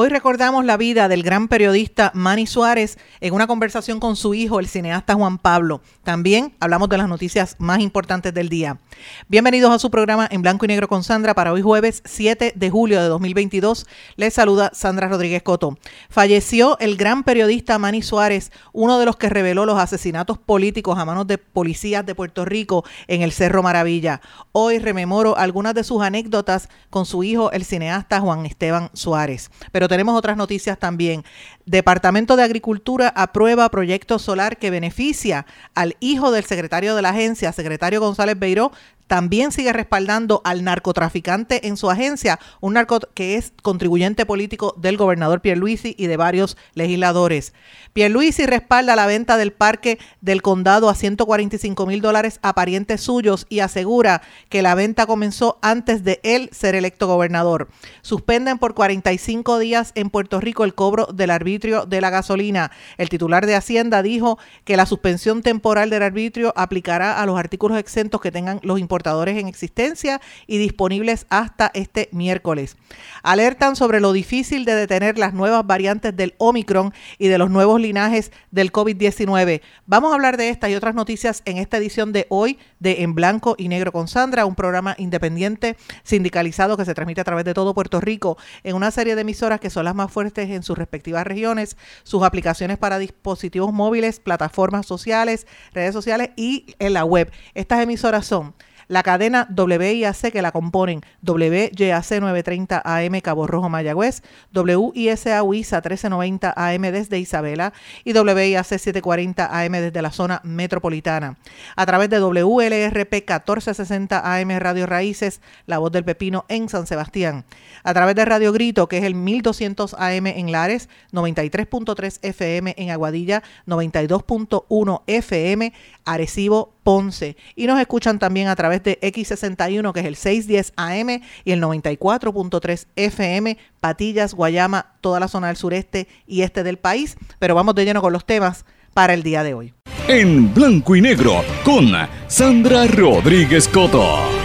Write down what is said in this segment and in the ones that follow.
Hoy recordamos la vida del gran periodista Manny Suárez en una conversación con su hijo, el cineasta Juan Pablo. También hablamos de las noticias más importantes del día. Bienvenidos a su programa en blanco y negro con Sandra para hoy jueves 7 de julio de 2022. Les saluda Sandra Rodríguez Coto. Falleció el gran periodista Manny Suárez, uno de los que reveló los asesinatos políticos a manos de policías de Puerto Rico en el Cerro Maravilla. Hoy rememoro algunas de sus anécdotas con su hijo, el cineasta Juan Esteban Suárez. Pero tenemos otras noticias también. Departamento de Agricultura aprueba proyecto solar que beneficia al hijo del secretario de la agencia, secretario González Beiró, también sigue respaldando al narcotraficante en su agencia, un narco que es contribuyente político del gobernador Pierluisi y de varios legisladores. Pierluisi respalda la venta del parque del condado a 145 mil dólares a parientes suyos y asegura que la venta comenzó antes de él ser electo gobernador. Suspenden por 45 días en Puerto Rico el cobro del arbitrio de la gasolina. El titular de Hacienda dijo que la suspensión temporal del arbitrio aplicará a los artículos exentos que tengan los importes en existencia y disponibles hasta este miércoles. Alertan sobre lo difícil de detener las nuevas variantes del Omicron y de los nuevos linajes del COVID-19. Vamos a hablar de estas y otras noticias en esta edición de hoy de En Blanco y Negro con Sandra, un programa independiente sindicalizado que se transmite a través de todo Puerto Rico en una serie de emisoras que son las más fuertes en sus respectivas regiones, sus aplicaciones para dispositivos móviles, plataformas sociales, redes sociales y en la web. Estas emisoras son la cadena WIAC que la componen WYAC 930 AM Cabo Rojo Mayagüez, WISA WISA 1390 AM desde Isabela y WIAC 740 AM desde la zona metropolitana. A través de WLRP 1460 AM Radio Raíces, La Voz del Pepino en San Sebastián. A través de Radio Grito, que es el 1200 AM en Lares, 93.3 FM en Aguadilla, 92.1 FM Arecibo Ponce. Y nos escuchan también a través de X61, que es el 610 AM y el 94.3 FM, Patillas, Guayama, toda la zona del sureste y este del país. Pero vamos de lleno con los temas para el día de hoy. En blanco y negro con Sandra Rodríguez Coto.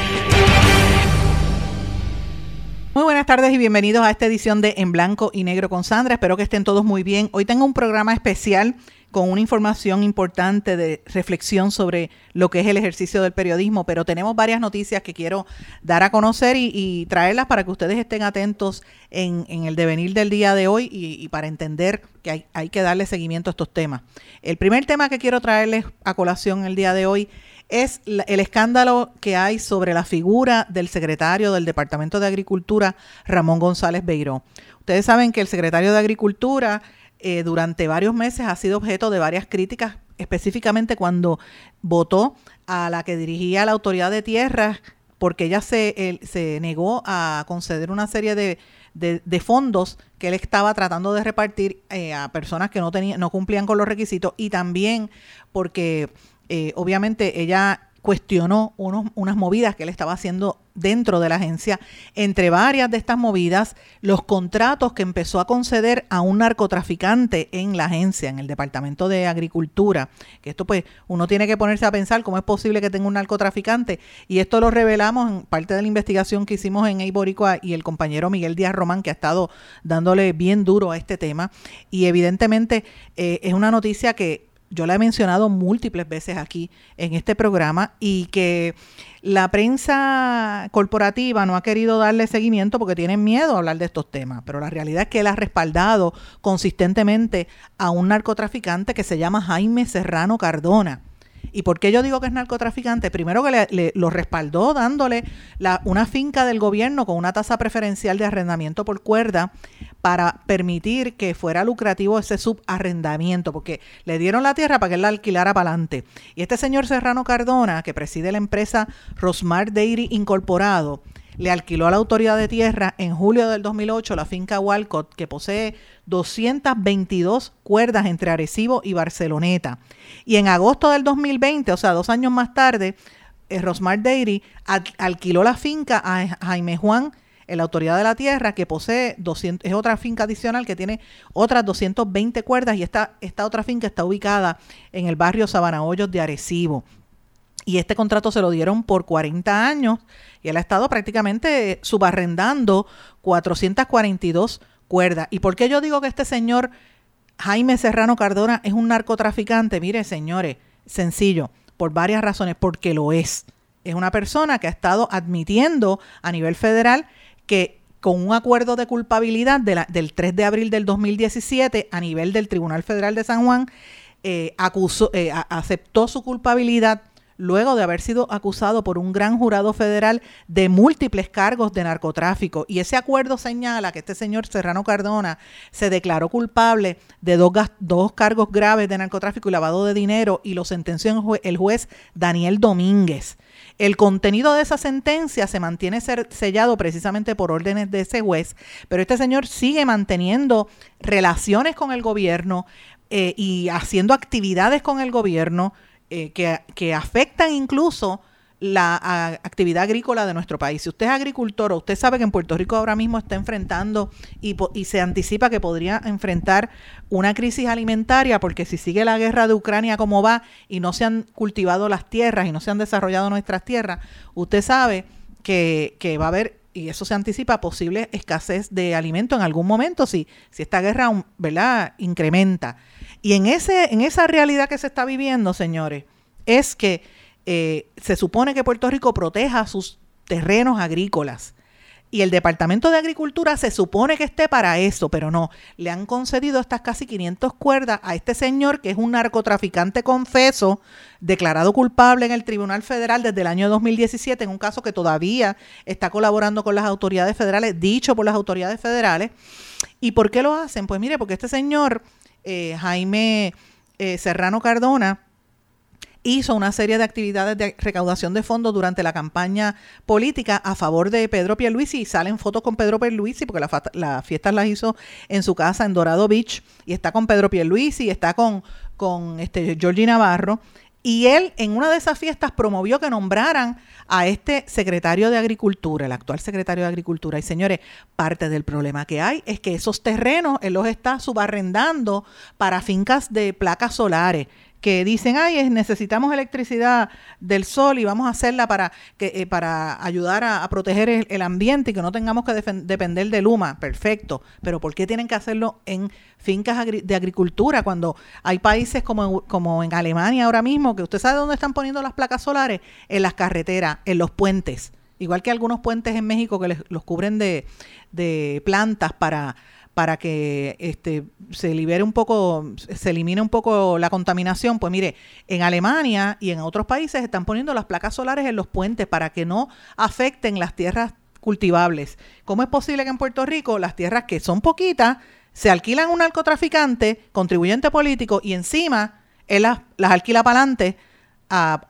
Muy buenas tardes y bienvenidos a esta edición de En Blanco y Negro con Sandra. Espero que estén todos muy bien. Hoy tengo un programa especial con una información importante de reflexión sobre lo que es el ejercicio del periodismo, pero tenemos varias noticias que quiero dar a conocer y, traerlas para que ustedes estén atentos en, el devenir del día de hoy y, para entender que hay, que darle seguimiento a estos temas. El primer tema que quiero traerles a colación el día de hoy es el escándalo que hay sobre la figura del secretario del Departamento de Agricultura, Ramón González Beiró. Ustedes saben que el secretario de Agricultura eh, durante varios meses ha sido objeto de varias críticas, específicamente cuando votó a la que dirigía la autoridad de tierras, porque ella se, se negó a conceder una serie de, de, fondos que él estaba tratando de repartir eh, a personas que no, tenían, no cumplían con los requisitos y también porque eh, obviamente ella cuestionó unos, unas movidas que él estaba haciendo dentro de la agencia. Entre varias de estas movidas, los contratos que empezó a conceder a un narcotraficante en la agencia, en el Departamento de Agricultura. Que esto pues uno tiene que ponerse a pensar cómo es posible que tenga un narcotraficante. Y esto lo revelamos en parte de la investigación que hicimos en Eiboricua y el compañero Miguel Díaz Román, que ha estado dándole bien duro a este tema. Y evidentemente eh, es una noticia que yo la he mencionado múltiples veces aquí en este programa y que la prensa corporativa no ha querido darle seguimiento porque tienen miedo a hablar de estos temas, pero la realidad es que él ha respaldado consistentemente a un narcotraficante que se llama Jaime Serrano Cardona ¿Y por qué yo digo que es narcotraficante? Primero que le, lo respaldó dándole la, una finca del gobierno con una tasa preferencial de arrendamiento por cuerda para permitir que fuera lucrativo ese subarrendamiento, porque le dieron la tierra para que él la alquilara para adelante. Y este señor Serrano Cardona, que preside la empresa Rosmar Dairy Incorporado, le alquiló a la autoridad de tierra en julio del 2008 la finca Walcott, que posee 222 cuerdas entre Arecibo y Barceloneta. Y en agosto del 2020, o sea, dos años más tarde, eh, Rosmar Dairy alquiló la finca a Jaime Juan, en la autoridad de la tierra, que posee 200, es otra finca adicional que tiene otras 220 cuerdas y esta, esta otra finca está ubicada en el barrio Sabana Hoyos de Arecibo. Y este contrato se lo dieron por 40 años y él ha estado prácticamente subarrendando 442 cuerdas. ¿Y por qué yo digo que este señor Jaime Serrano Cardona es un narcotraficante? Mire, señores, sencillo, por varias razones, porque lo es. Es una persona que ha estado admitiendo a nivel federal que con un acuerdo de culpabilidad del 3 de abril del 2017 a nivel del Tribunal Federal de San Juan, eh, acusó, eh, aceptó su culpabilidad luego de haber sido acusado por un gran jurado federal de múltiples cargos de narcotráfico. Y ese acuerdo señala que este señor Serrano Cardona se declaró culpable de dos, dos cargos graves de narcotráfico y lavado de dinero y lo sentenció el juez Daniel Domínguez. El contenido de esa sentencia se mantiene sellado precisamente por órdenes de ese juez, pero este señor sigue manteniendo relaciones con el gobierno eh, y haciendo actividades con el gobierno eh, que, afectan incluso la actividad agrícola de nuestro país. Si usted es agricultor o usted sabe que en Puerto Rico ahora mismo está enfrentando y, y, se anticipa que podría enfrentar una crisis alimentaria porque si sigue la guerra de Ucrania como va y no se han cultivado las tierras y no se han desarrollado nuestras tierras, usted sabe que, que va a haber y eso se anticipa posible escasez de alimento en algún momento si, si esta guerra ¿verdad? incrementa. Y en, ese, en esa realidad que se está viviendo, señores, es que eh, se supone que Puerto Rico proteja sus terrenos agrícolas. Y el Departamento de Agricultura se supone que esté para eso, pero no. Le han concedido estas casi 500 cuerdas a este señor que es un narcotraficante confeso, declarado culpable en el Tribunal Federal desde el año 2017, en un caso que todavía está colaborando con las autoridades federales, dicho por las autoridades federales. ¿Y por qué lo hacen? Pues mire, porque este señor eh, Jaime eh, Serrano Cardona hizo una serie de actividades de recaudación de fondos durante la campaña política a favor de Pedro Pierluisi y salen fotos con Pedro Pierluisi porque las la fiestas las hizo en su casa en Dorado Beach y está con Pedro Pierluisi y está con, con este Georgie Navarro y él en una de esas fiestas promovió que nombraran a este secretario de Agricultura, el actual secretario de Agricultura. Y señores, parte del problema que hay es que esos terrenos él los está subarrendando para fincas de placas solares que dicen, ay, necesitamos electricidad del sol y vamos a hacerla para, que, eh, para ayudar a, proteger el, ambiente y que no tengamos que depender de Luma. Perfecto, pero ¿por qué tienen que hacerlo en fincas de agricultura cuando hay países como, como en Alemania ahora mismo, que usted sabe dónde están poniendo las placas solares? En las carreteras, en los puentes. Igual que algunos puentes en México que les, los cubren de, de plantas para para que este, se libere un poco, se elimine un poco la contaminación, pues mire, en Alemania y en otros países están poniendo las placas solares en los puentes para que no afecten las tierras cultivables. ¿Cómo es posible que en Puerto Rico las tierras que son poquitas se alquilan a un narcotraficante, contribuyente político, y encima él las, las alquila para adelante?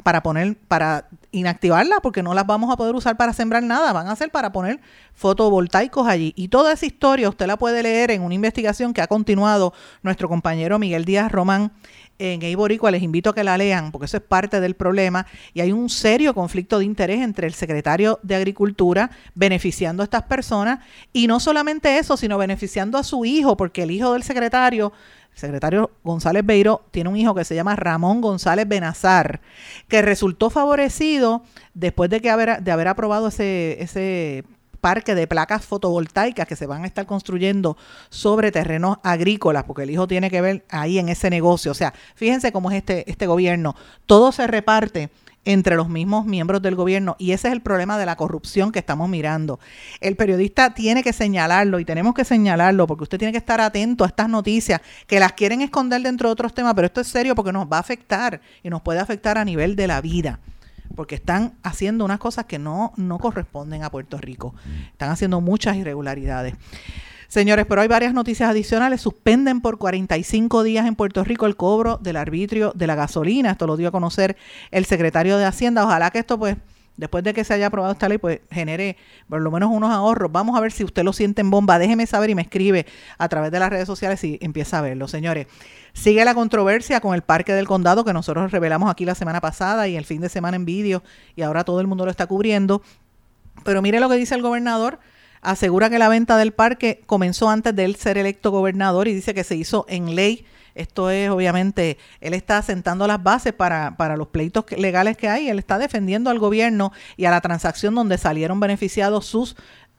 Para poner, para inactivarla porque no las vamos a poder usar para sembrar nada, van a ser para poner fotovoltaicos allí. Y toda esa historia usted la puede leer en una investigación que ha continuado nuestro compañero Miguel Díaz Román en Eiboricua. Les invito a que la lean porque eso es parte del problema y hay un serio conflicto de interés entre el secretario de Agricultura beneficiando a estas personas y no solamente eso, sino beneficiando a su hijo porque el hijo del secretario secretario González Beiro tiene un hijo que se llama Ramón González Benazar, que resultó favorecido después de, que haber, de haber aprobado ese, ese parque de placas fotovoltaicas que se van a estar construyendo sobre terrenos agrícolas, porque el hijo tiene que ver ahí en ese negocio. O sea, fíjense cómo es este, este gobierno. Todo se reparte entre los mismos miembros del gobierno y ese es el problema de la corrupción que estamos mirando. El periodista tiene que señalarlo y tenemos que señalarlo porque usted tiene que estar atento a estas noticias que las quieren esconder dentro de otros temas, pero esto es serio porque nos va a afectar y nos puede afectar a nivel de la vida porque están haciendo unas cosas que no, no corresponden a Puerto Rico. Están haciendo muchas irregularidades. Señores, pero hay varias noticias adicionales. Suspenden por 45 días en Puerto Rico el cobro del arbitrio de la gasolina. Esto lo dio a conocer el secretario de Hacienda. Ojalá que esto, pues, después de que se haya aprobado esta ley, pues genere por lo menos unos ahorros. Vamos a ver si usted lo siente en bomba. Déjeme saber y me escribe a través de las redes sociales y empieza a verlo. Señores, sigue la controversia con el Parque del Condado que nosotros revelamos aquí la semana pasada y el fin de semana en vídeo y ahora todo el mundo lo está cubriendo. Pero mire lo que dice el gobernador asegura que la venta del parque comenzó antes de él ser electo gobernador y dice que se hizo en ley. Esto es, obviamente, él está sentando las bases para, para los pleitos legales que hay. Él está defendiendo al gobierno y a la transacción donde salieron beneficiados sus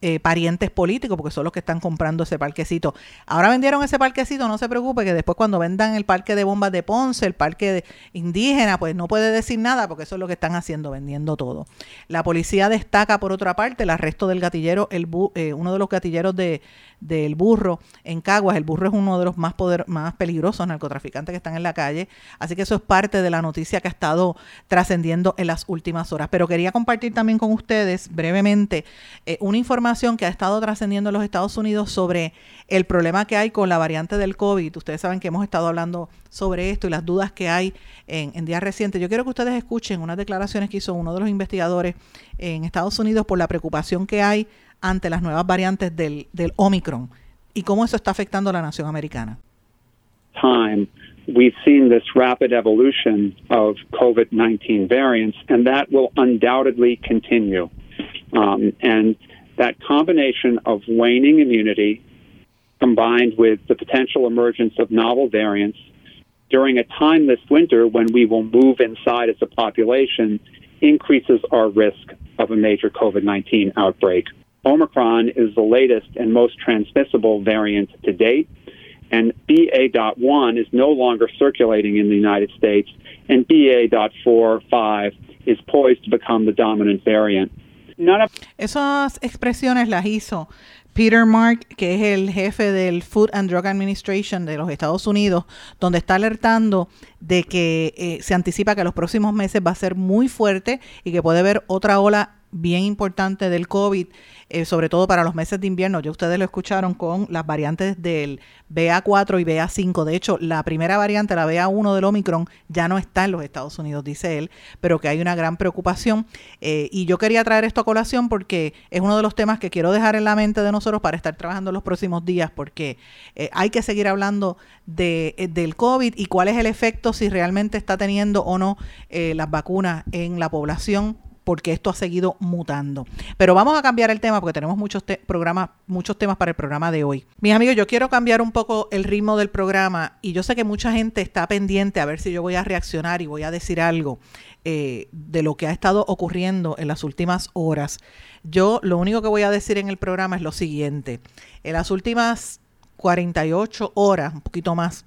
eh, parientes políticos, porque son los que están comprando ese parquecito. Ahora vendieron ese parquecito, no se preocupe, que después cuando vendan el parque de bombas de Ponce, el parque indígena, pues no puede decir nada, porque eso es lo que están haciendo, vendiendo todo. La policía destaca, por otra parte, el arresto del gatillero, el eh, uno de los gatilleros de, del burro en Caguas. El burro es uno de los más, poder, más peligrosos narcotraficantes que están en la calle. Así que eso es parte de la noticia que ha estado trascendiendo en las últimas horas. Pero quería compartir también con ustedes brevemente eh, una información que ha estado trascendiendo en los Estados Unidos sobre el problema que hay con la variante del COVID. Ustedes saben que hemos estado hablando sobre esto y las dudas que hay en, en días recientes. Yo quiero que ustedes escuchen unas declaraciones que hizo uno de los investigadores en Estados Unidos por la preocupación que hay ante las nuevas variantes del, del Omicron y cómo eso está afectando a la nación americana. Time. We've seen this rapid evolution of COVID 19 variants, and that will undoubtedly continue. Um, and that combination of waning immunity combined with the potential emergence of novel variants during a time this winter when we will move inside as a population increases our risk of a major COVID 19 outbreak. Omicron is the latest and most transmissible variant to date, and BA.1 is no longer circulating in the United States, and BA.4-5 is poised to become the dominant variant. None of Esas expresiones las hizo Peter Mark, que es el jefe del Food and Drug Administration de los Estados Unidos, donde está alertando de que eh, se anticipa que los próximos meses va a ser muy fuerte y que puede haber otra ola bien importante del COVID, eh, sobre todo para los meses de invierno. Ya ustedes lo escucharon con las variantes del BA4 y BA5. De hecho, la primera variante, la BA1 del Omicron, ya no está en los Estados Unidos, dice él, pero que hay una gran preocupación. Eh, y yo quería traer esto a colación porque es uno de los temas que quiero dejar en la mente de nosotros para estar trabajando los próximos días, porque eh, hay que seguir hablando de, del COVID y cuál es el efecto si realmente está teniendo o no las vacunas en la población porque esto ha seguido mutando. Pero vamos a cambiar el tema porque tenemos muchos programas, muchos temas para el programa de hoy. Mis amigos, yo quiero cambiar un poco el ritmo del programa y yo sé que mucha gente está pendiente a ver si yo voy a reaccionar y voy a decir algo eh, de lo que ha estado ocurriendo en las últimas horas. Yo lo único que voy a decir en el programa es lo siguiente. En las últimas 48 horas, un poquito más,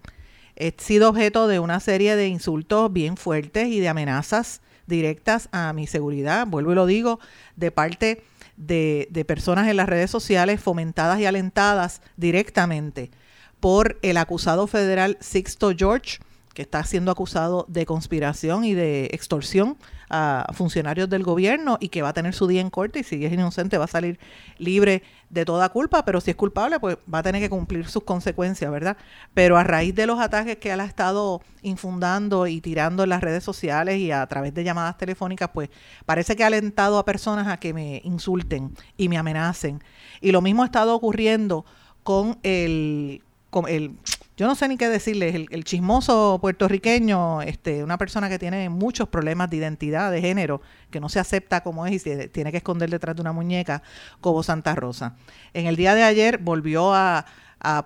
he sido objeto de una serie de insultos bien fuertes y de amenazas directas a mi seguridad, vuelvo y lo digo, de parte de, de personas en las redes sociales fomentadas y alentadas directamente por el acusado federal Sixto George, que está siendo acusado de conspiración y de extorsión a funcionarios del gobierno y que va a tener su día en corte y si es inocente va a salir libre de toda culpa, pero si es culpable pues va a tener que cumplir sus consecuencias, ¿verdad? Pero a raíz de los ataques que él ha estado infundando y tirando en las redes sociales y a través de llamadas telefónicas, pues parece que ha alentado a personas a que me insulten y me amenacen. Y lo mismo ha estado ocurriendo con el, con el yo no sé ni qué decirles, el, chismoso puertorriqueño, este, una persona que tiene muchos problemas de identidad, de género, que no se acepta como es y tiene que esconder detrás de una muñeca, como Santa Rosa. En el día de ayer volvió a,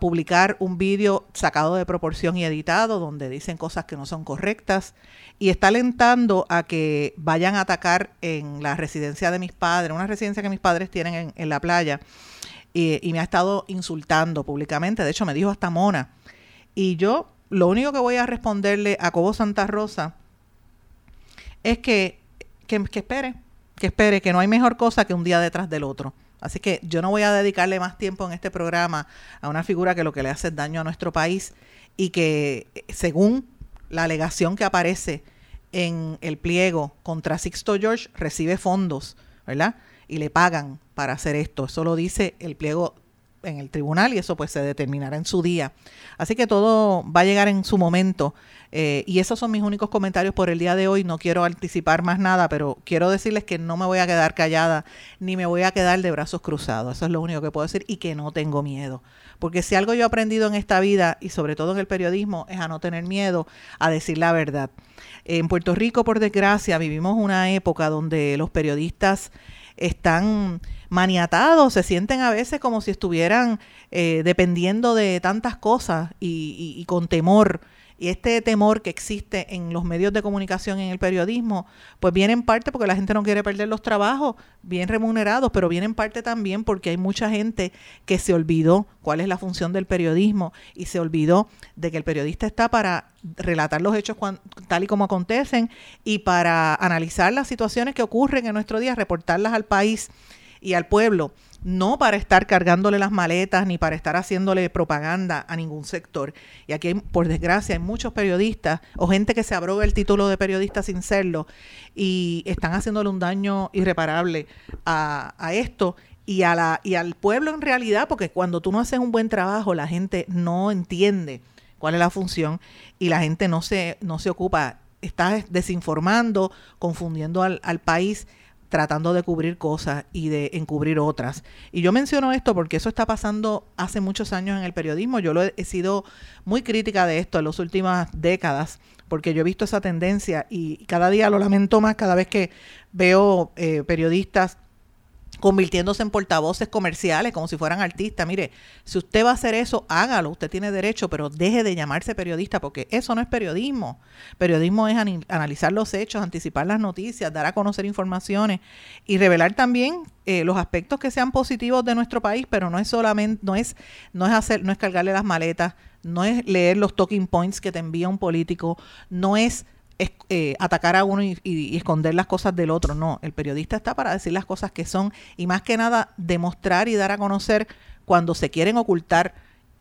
publicar un vídeo sacado de proporción y editado donde dicen cosas que no son correctas y está alentando a que vayan a atacar en la residencia de mis padres, una residencia que mis padres tienen en, la playa, y, me ha estado insultando públicamente, de hecho me dijo hasta mona. Y yo lo único que voy a responderle a Cobo Santa Rosa es que, que, espere, que espere, que no hay mejor cosa que un día detrás del otro. Así que yo no voy a dedicarle más tiempo en este programa a una figura que lo que le hace daño a nuestro país y que según la alegación que aparece en el pliego contra Sixto George recibe fondos, ¿verdad? Y le pagan para hacer esto. Eso lo dice el pliego en el tribunal y eso pues se determinará en su día. Así que todo va a llegar en su momento. Eh, y esos son mis únicos comentarios por el día de hoy. No quiero anticipar más nada, pero quiero decirles que no me voy a quedar callada ni me voy a quedar de brazos cruzados. Eso es lo único que puedo decir y que no tengo miedo. Porque si algo yo he aprendido en esta vida y sobre todo en el periodismo es a no tener miedo a decir la verdad. En Puerto Rico, por desgracia, vivimos una época donde los periodistas están maniatados, se sienten a veces como si estuvieran eh, dependiendo de tantas cosas y, con temor. Y este temor que existe en los medios de comunicación, en el periodismo, pues viene en parte porque la gente no quiere perder los trabajos bien remunerados, pero viene en parte también porque hay mucha gente que se olvidó cuál es la función del periodismo y se olvidó de que el periodista está para relatar los hechos tal y como acontecen y para analizar las situaciones que ocurren en nuestro día, reportarlas al país y al pueblo, no para estar cargándole las maletas ni para estar haciéndole propaganda a ningún sector. Y aquí, por desgracia, hay muchos periodistas o gente que se abroga el título de periodista sin serlo y están haciéndole un daño irreparable a, a esto y, a la, y al pueblo en realidad, porque cuando tú no haces un buen trabajo, la gente no entiende cuál es la función y la gente no se, no se ocupa, está desinformando, confundiendo al, al país tratando de cubrir cosas y de encubrir otras. Y yo menciono esto porque eso está pasando hace muchos años en el periodismo. Yo lo he, sido muy crítica de esto en las últimas décadas porque yo he visto esa tendencia y cada día lo lamento más cada vez que veo eh, periodistas convirtiéndose en portavoces comerciales como si fueran artistas. Mire, si usted va a hacer eso, hágalo, usted tiene derecho, pero deje de llamarse periodista porque eso no es periodismo. Periodismo es analizar los hechos, anticipar las noticias, dar a conocer informaciones y revelar también eh, los aspectos que sean positivos de nuestro país, pero no es solamente, no es, no es hacer, no es cargarle las maletas, no es leer los talking points que te envía un político, no es eh, atacar a uno y, esconder las cosas del otro. No, el periodista está para decir las cosas que son y más que nada demostrar y dar a conocer cuando se quieren ocultar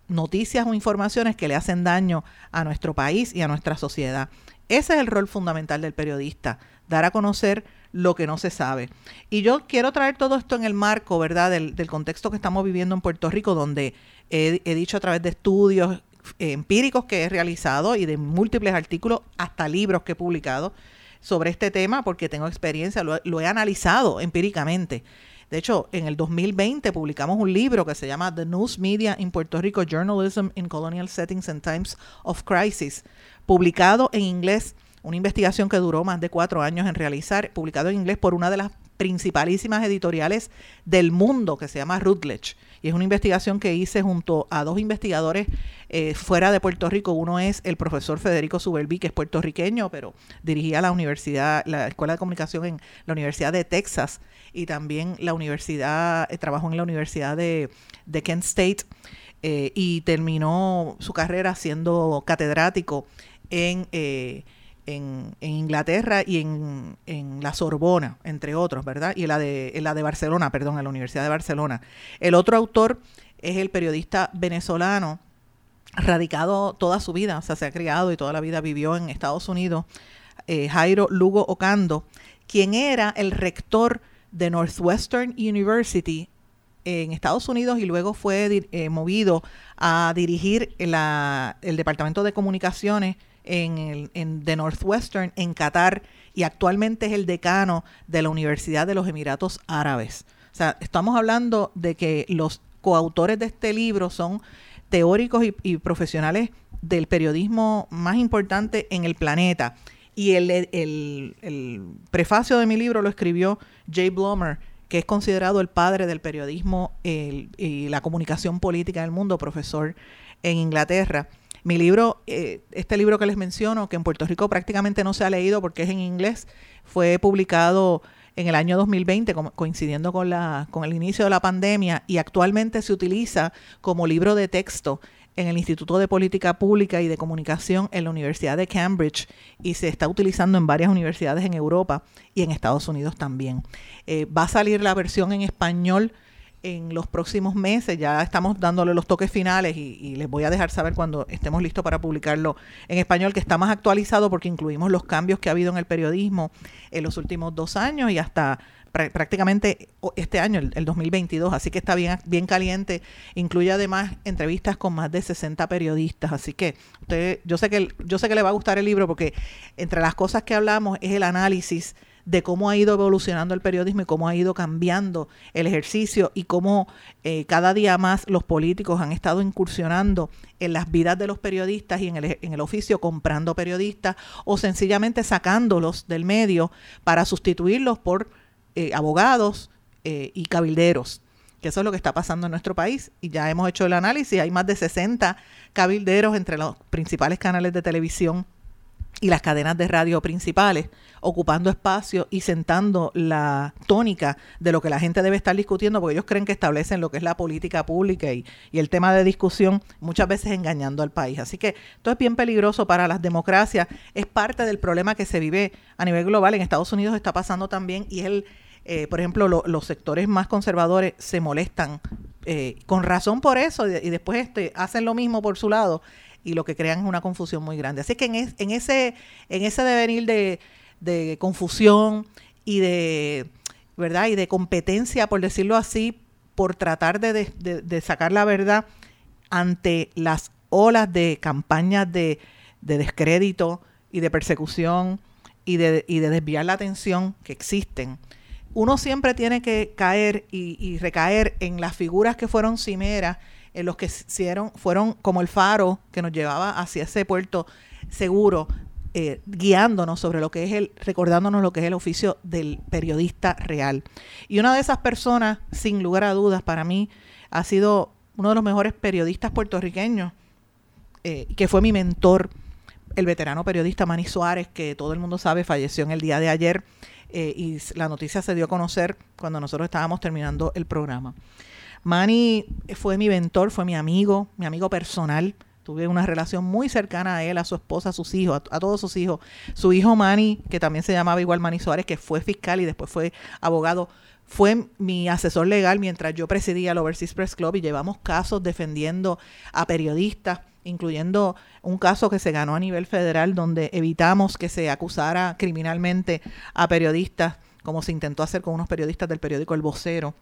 noticias o informaciones que le hacen daño a nuestro país y a nuestra sociedad. Ese es el rol fundamental del periodista, dar a conocer lo que no se sabe. Y yo quiero traer todo esto en el marco, ¿verdad?, del, contexto que estamos viviendo en Puerto Rico, donde he, dicho a través de estudios empíricos que he realizado y de múltiples artículos, hasta libros que he publicado sobre este tema, porque tengo experiencia, lo, he analizado empíricamente. De hecho, en el 2020 publicamos un libro que se llama The News Media in Puerto Rico, Journalism in Colonial Settings and Times of Crisis, publicado en inglés, una investigación que duró más de cuatro años en realizar, publicado en inglés por una de las principalísimas editoriales del mundo que se llama Routledge. Y es una investigación que hice junto a dos investigadores eh, fuera de Puerto Rico. Uno es el profesor Federico Subelvi, que es puertorriqueño, pero dirigía la universidad, la Escuela de Comunicación en la Universidad de Texas y también la universidad, eh, trabajó en la Universidad de, Kent State eh, y terminó su carrera siendo catedrático en en, Inglaterra y en, la Sorbona, entre otros, ¿verdad? Y en la, de, la de Barcelona, perdón, en la Universidad de Barcelona. El otro autor es el periodista venezolano, radicado toda su vida, o sea, se ha criado y toda la vida vivió en Estados Unidos, eh, Jairo Lugo Ocando, quien era el rector de Northwestern University en Estados Unidos y luego fue eh, movido a dirigir el Departamento de Comunicaciones en, el, en Northwestern en Qatar y actualmente es el decano de la Universidad de los Emiratos Árabes. O sea, estamos hablando de que los coautores de este libro son teóricos y, profesionales del periodismo más importante en el planeta. Y el, el, prefacio de mi libro lo escribió Jay Blomer, que es considerado el padre del periodismo y la comunicación política del mundo, profesor en Inglaterra. Mi libro, eh, este libro que les menciono, que en Puerto Rico prácticamente no se ha leído porque es en inglés, fue publicado en el año 2020, coincidiendo con, la, con el inicio de la pandemia, y actualmente se utiliza como libro de texto en el Instituto de Política Pública y de Comunicación en la Universidad de Cambridge y se está utilizando en varias universidades en Europa y en Estados Unidos también. Eh, va a salir la versión en español en los próximos meses. Ya estamos dándole los toques finales y, les voy a dejar saber cuando estemos listos para publicarlo en español, que está más actualizado porque incluimos los cambios que ha habido en el periodismo en los últimos dos años y hasta prácticamente este año, el, 2022, así que está bien, bien caliente. Incluye además entrevistas con más de 60 periodistas, así que usted, yo sé que yo sé que le va a gustar el libro porque entre las cosas que hablamos es el análisis de cómo ha ido evolucionando el periodismo y cómo ha ido cambiando el ejercicio y cómo eh, cada día más los políticos han estado incursionando en las vidas de los periodistas y en el, en el oficio comprando periodistas o sencillamente sacándolos del medio para sustituirlos por eh, abogados eh, y cabilderos que eso es lo que está pasando en nuestro país. Y ya hemos hecho el análisis, hay más de 60 cabilderos entre los principales canales de televisión y las cadenas de radio principales, ocupando espacio y sentando la tónica de lo que la gente debe estar discutiendo, porque ellos creen que establecen lo que es la política pública y, el tema de discusión, muchas veces engañando al país. Así que esto es bien peligroso para las democracias, es parte del problema que se vive a nivel global. En Estados Unidos está pasando también y el, eh, por ejemplo, los sectores más conservadores se molestan eh, con razón por eso y después este, hacen lo mismo por su lado y lo que crean es una confusión muy grande. Así que en, en ese, en ese devenir de, confusión y de, ¿verdad? Y de competencia, por decirlo así, por tratar de, sacar la verdad ante las olas de campañas de, descrédito y de persecución y de, y de desviar la atención que existen. Uno siempre tiene que caer y, y recaer en las figuras que fueron cimeras en los que hicieron, fueron como el faro que nos llevaba hacia ese puerto seguro, eh, guiándonos sobre lo que es el, recordándonos lo que es el oficio del periodista real. Y una de esas personas, sin lugar a dudas, para mí, ha sido uno de los mejores periodistas puertorriqueños, eh, que fue mi mentor, el veterano periodista Manny Suárez, que todo el mundo sabe falleció en el día de ayer, eh, y la noticia se dio a conocer cuando nosotros estábamos terminando el programa. Manny fue mi mentor, fue mi amigo, mi amigo personal. Tuve una relación muy cercana a él, a su esposa, a sus hijos, a, todos sus hijos. Su hijo Manny, que también se llamaba igual Manny Suárez, que fue fiscal y después fue abogado, fue mi asesor legal mientras yo presidía el Overseas Press Club y llevamos casos defendiendo a periodistas, incluyendo un caso que se ganó a nivel federal donde evitamos que se acusara criminalmente a periodistas, como se intentó hacer con unos periodistas del periódico El Vocero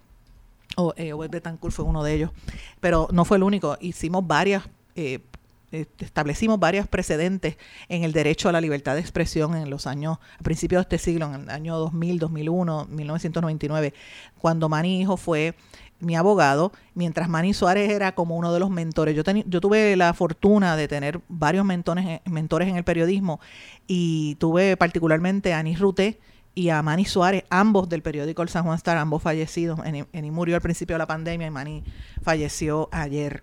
o eh, Betancourt fue uno de ellos, pero no fue el único. Hicimos varias, eh, eh, establecimos varios precedentes en el derecho a la libertad de expresión en los años, a principios de este siglo, en el año 2000, 2001, 1999, cuando Manny Hijo fue mi abogado, mientras Manny Suárez era como uno de los mentores. Yo, yo tuve la fortuna de tener varios mentores, mentores en el periodismo y tuve particularmente a Anis Ruté, y a Manny Suárez, ambos del periódico El San Juan Star, ambos fallecidos. Eni, murió al principio de la pandemia y Manny falleció ayer.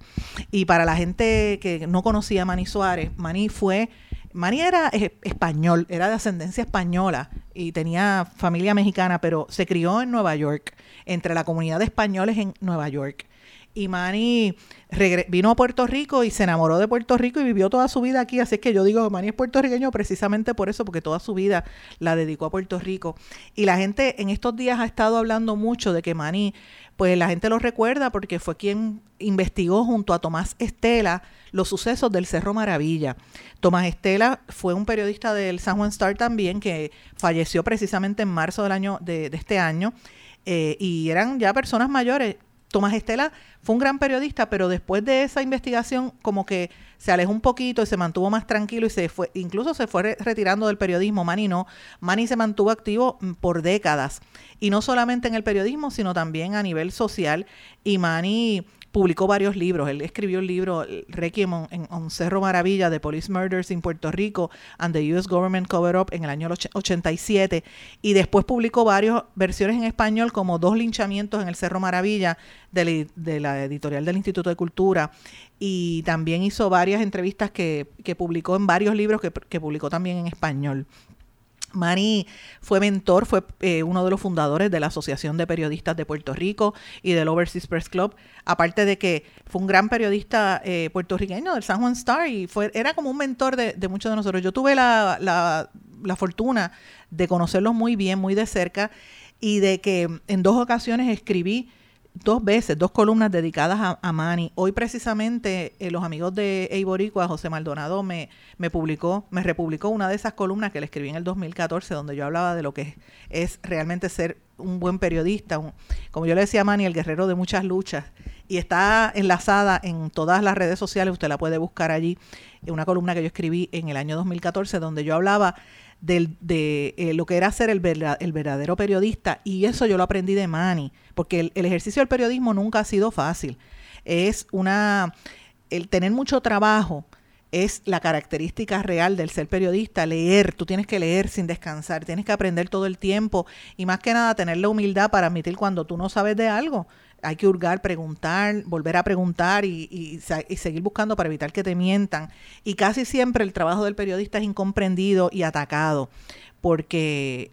Y para la gente que no conocía a Manny Suárez, Manny fue, Manny era español, era de ascendencia española y tenía familia mexicana, pero se crió en Nueva York, entre la comunidad de españoles en Nueva York y Manny vino a Puerto Rico y se enamoró de Puerto Rico y vivió toda su vida aquí. Así que yo digo, Manny es puertorriqueño precisamente por eso, porque toda su vida la dedicó a Puerto Rico. Y la gente en estos días ha estado hablando mucho de que Manny, pues la gente lo recuerda porque fue quien investigó junto a Tomás Estela los sucesos del Cerro Maravilla. Tomás Estela fue un periodista del San Juan Star también que falleció precisamente en marzo del año de, este año. Eh, y eran ya personas mayores. Tomás Estela fue un gran periodista, pero después de esa investigación como que se alejó un poquito y se mantuvo más tranquilo y se fue, incluso se fue retirando del periodismo. Manny no, Manny se mantuvo activo mm, por décadas y no solamente en el periodismo, sino también a nivel social y Manny publicó varios libros. Él escribió el libro Requiem en, Cerro Maravilla de Police Murders in Puerto Rico and the U.S. Government Cover Up en el año 87 y después publicó varias versiones en español como Dos linchamientos en el Cerro Maravilla de, la editorial del Instituto de Cultura y también hizo varias entrevistas que, publicó en varios libros que publicó también en español. Manny fue mentor, fue eh, uno de los fundadores de la Asociación de Periodistas de Puerto Rico y del Overseas Press Club, aparte de que fue un gran periodista eh, puertorriqueño del San Juan Star y fue, era como un mentor de, muchos de nosotros. Yo tuve la, la, la fortuna de conocerlos muy bien, muy de cerca y de que en dos ocasiones escribí dos veces, dos columnas dedicadas a, a Manny. Hoy precisamente eh, los amigos de Eiboricua, José Maldonado, me, me publicó, me republicó una de esas columnas que le escribí en el 2014, donde yo hablaba de lo que es, realmente ser un buen periodista, como yo le decía a Manny, el guerrero de muchas luchas, y está enlazada en todas las redes sociales, usted la puede buscar allí, una columna que yo escribí en el año 2014, donde yo hablaba de eh, lo que era ser el, el, verdadero periodista y eso yo lo aprendí de Manny, porque el, el, ejercicio del periodismo nunca ha sido fácil. Es una, el tener mucho trabajo es la característica real del ser periodista, leer, tú tienes que leer sin descansar, tienes que aprender todo el tiempo y más que nada tener la humildad para admitir cuando tú no sabes de algo hay que hurgar, preguntar, volver a preguntar y, seguir buscando para evitar que te mientan. Y casi siempre el trabajo del periodista es incomprendido y atacado, porque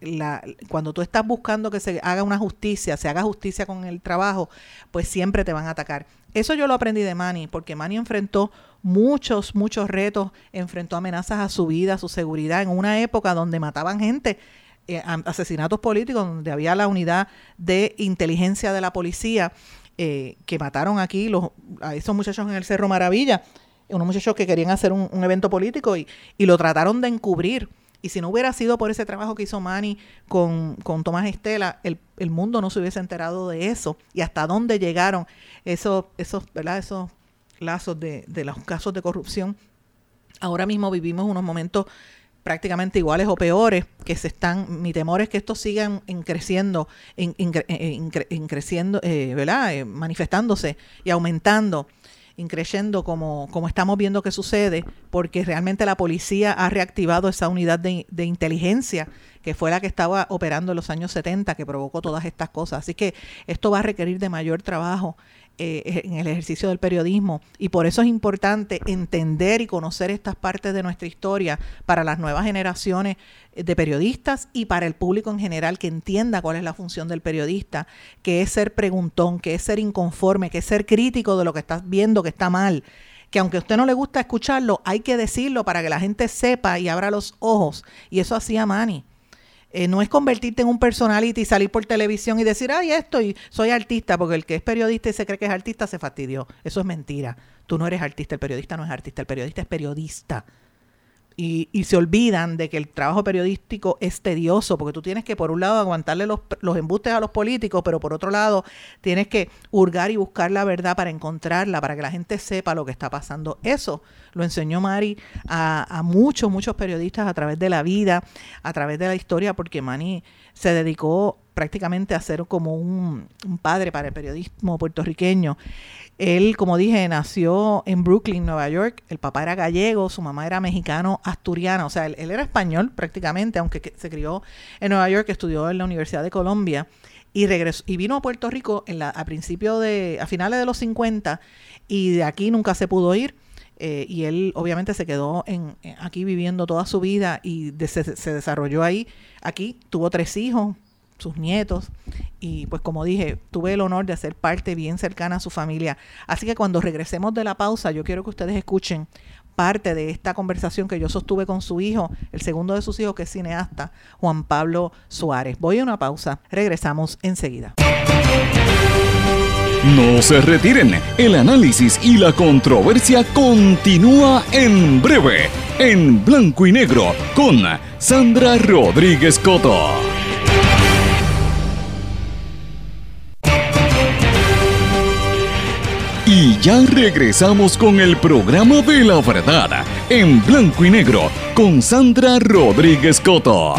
cuando tú estás buscando que se haga una justicia, se haga justicia con el trabajo, pues siempre te van a atacar. Eso yo lo aprendí de Manny, porque Manny enfrentó muchos, muchos retos, enfrentó amenazas a su vida, a su seguridad, en una época donde mataban gente eh, asesinatos políticos donde había la unidad de inteligencia de la policía eh, que mataron aquí los, a esos muchachos en el Cerro Maravilla, unos muchachos que querían hacer un, evento político y, y, lo trataron de encubrir. Y si no hubiera sido por ese trabajo que hizo Manny con, con Tomás Estela, el, el, mundo no se hubiese enterado de eso y hasta dónde llegaron esos, esos, ¿verdad? esos lazos de, de los casos de corrupción. Ahora mismo vivimos unos momentos prácticamente iguales o peores, que se están, mi temor es que estos sigan en creciendo, en, en, creciendo, eh, ¿verdad? Eh, manifestándose y aumentando, increciendo como, como estamos viendo que sucede, porque realmente la policía ha reactivado esa unidad de, de inteligencia que fue la que estaba operando en los años 70, que provocó todas estas cosas. Así que esto va a requerir de mayor trabajo eh, en el ejercicio del periodismo y por eso es importante entender y conocer estas partes de nuestra historia para las nuevas generaciones de periodistas y para el público en general que entienda cuál es la función del periodista, que es ser preguntón, que es ser inconforme, que es ser crítico de lo que estás viendo que está mal que aunque a usted no le gusta escucharlo, hay que decirlo para que la gente sepa y abra los ojos. Y eso hacía Manny. Eh, no es convertirte en un personality y salir por televisión y decir, ay, esto, y soy artista, porque el que es periodista y se cree que es artista se fastidió. Eso es mentira. Tú no eres artista, el periodista no es artista, el periodista es periodista y, y, se olvidan de que el trabajo periodístico es tedioso, porque tú tienes que, por un lado, aguantarle los, los, embustes a los políticos, pero por otro lado, tienes que hurgar y buscar la verdad para encontrarla, para que la gente sepa lo que está pasando. Eso lo enseñó Mari a, a muchos, muchos periodistas a través de la vida, a través de la historia, porque Mani se dedicó prácticamente a ser como un, padre para el periodismo puertorriqueño. Él, como dije, nació en Brooklyn, Nueva York. El papá era gallego, su mamá era mexicano-asturiana. O sea, él, era español prácticamente, aunque se crió en Nueva York, estudió en la Universidad de Colombia y regresó y vino a Puerto Rico en la, a principio de a finales de los 50 y de aquí nunca se pudo ir eh, y él obviamente se quedó en, aquí viviendo toda su vida y se, se, desarrolló ahí aquí tuvo tres hijos sus nietos. Y pues como dije, tuve el honor de hacer parte bien cercana a su familia. Así que cuando regresemos de la pausa, yo quiero que ustedes escuchen parte de esta conversación que yo sostuve con su hijo, el segundo de sus hijos que es cineasta, Juan Pablo Suárez. Voy a una pausa, regresamos enseguida. No se retiren, el análisis y la controversia continúa en breve, en blanco y negro, con Sandra Rodríguez Coto. Ya regresamos con el programa de la verdad en blanco y negro con Sandra Rodríguez Coto.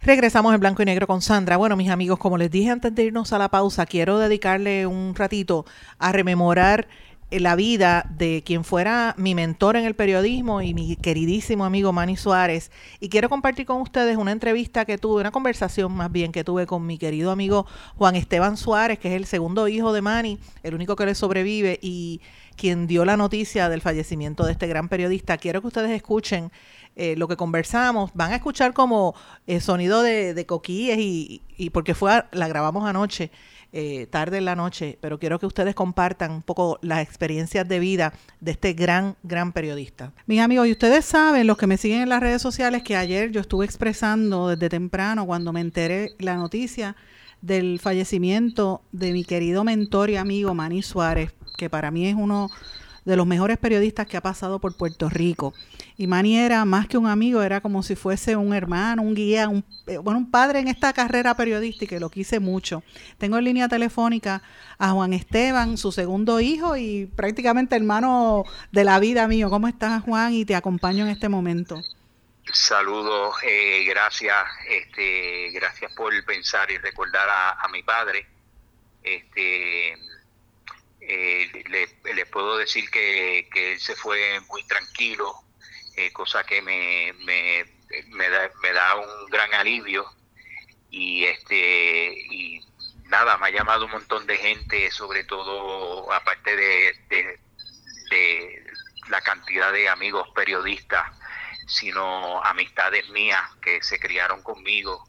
Regresamos en blanco y negro con Sandra. Bueno, mis amigos, como les dije antes de irnos a la pausa, quiero dedicarle un ratito a rememorar la vida de quien fuera mi mentor en el periodismo y mi queridísimo amigo Manny Suárez. Y quiero compartir con ustedes una entrevista que tuve, una conversación más bien que tuve con mi querido amigo Juan Esteban Suárez, que es el segundo hijo de Manny, el único que le sobrevive y quien dio la noticia del fallecimiento de este gran periodista. Quiero que ustedes escuchen eh, lo que conversamos. Van a escuchar como eh, sonido de, de y, y, porque fue la grabamos anoche eh, tarde en la noche, pero quiero que ustedes compartan un poco las experiencias de vida de este gran, gran periodista. Mis amigos, y ustedes saben, los que me siguen en las redes sociales, que ayer yo estuve expresando desde temprano, cuando me enteré la noticia del fallecimiento de mi querido mentor y amigo Manny Suárez, que para mí es uno de los mejores periodistas que ha pasado por Puerto Rico. Y Manny era más que un amigo, era como si fuese un hermano, un guía, un, eh, bueno, un padre en esta carrera periodística y lo quise mucho. Tengo en línea telefónica a Juan Esteban, su segundo hijo y prácticamente hermano de la vida mío. ¿Cómo estás, Juan? Y te acompaño en este momento. Saludos, eh, gracias, este, gracias por pensar y recordar a, mi padre. Este, eh, les puedo decir que, él se fue muy tranquilo, eh, cosa que me, me, me, da, me da un gran alivio. Y este y nada, me ha llamado un montón de gente, sobre todo aparte de, de, la cantidad de amigos periodistas, sino amistades mías que se criaron conmigo,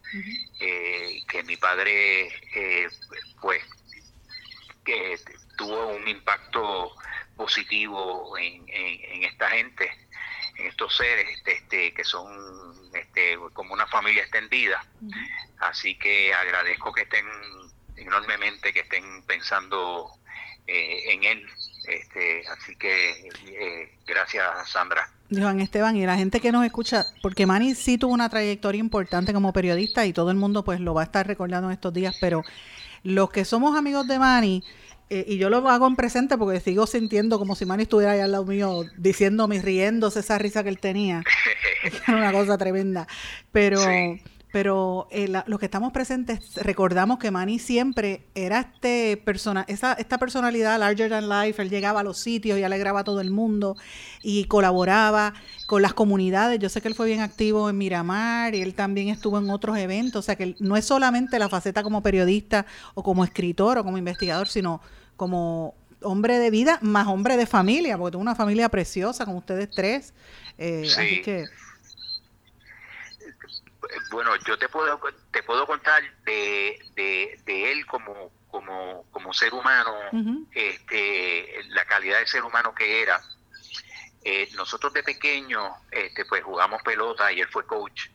eh, que mi padre, eh, pues, que tuvo un impacto positivo en, en, esta gente, en estos seres este, este, que son este, como una familia extendida. Así que agradezco que estén enormemente, que estén pensando eh, en él. Este, así que eh, gracias Sandra. Juan Esteban, y la gente que nos escucha, porque Manny sí tuvo una trayectoria importante como periodista y todo el mundo pues lo va a estar recordando en estos días, pero los que somos amigos de Manny, eh, y yo lo hago en presente porque sigo sintiendo como si Manny estuviera ahí al lado mío, diciéndome, riéndose esa risa que él tenía. Era una cosa tremenda. Pero, pero eh, los que estamos presentes recordamos que Manny siempre era este persona, esa, esta personalidad larger than life. Él llegaba a los sitios y alegraba a todo el mundo y colaboraba con las comunidades. Yo sé que él fue bien activo en Miramar y él también estuvo en otros eventos. O sea que no es solamente la faceta como periodista o como escritor o como investigador, sino como hombre de vida más hombre de familia, porque tengo una familia preciosa con ustedes tres. Eh, así que... Bueno, yo te puedo te puedo contar de, de, él como como como ser humano, este, la calidad de ser humano que era. Eh, nosotros de pequeño, este, pues jugamos pelota y él fue coach.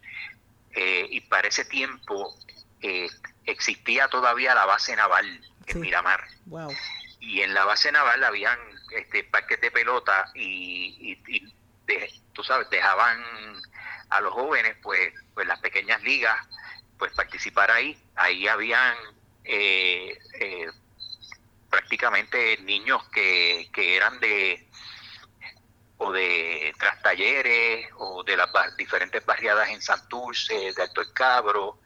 Eh, y para ese tiempo existía todavía la base naval en Miramar. Y en la base naval habían este, parques de pelota y, tú sabes, dejaban a los jóvenes, pues, pues las pequeñas ligas, pues participar ahí. Ahí habían eh, eh, prácticamente niños que, que eran de o de trastalleres o de las diferentes barriadas en Santurce, de Alto El Cabro,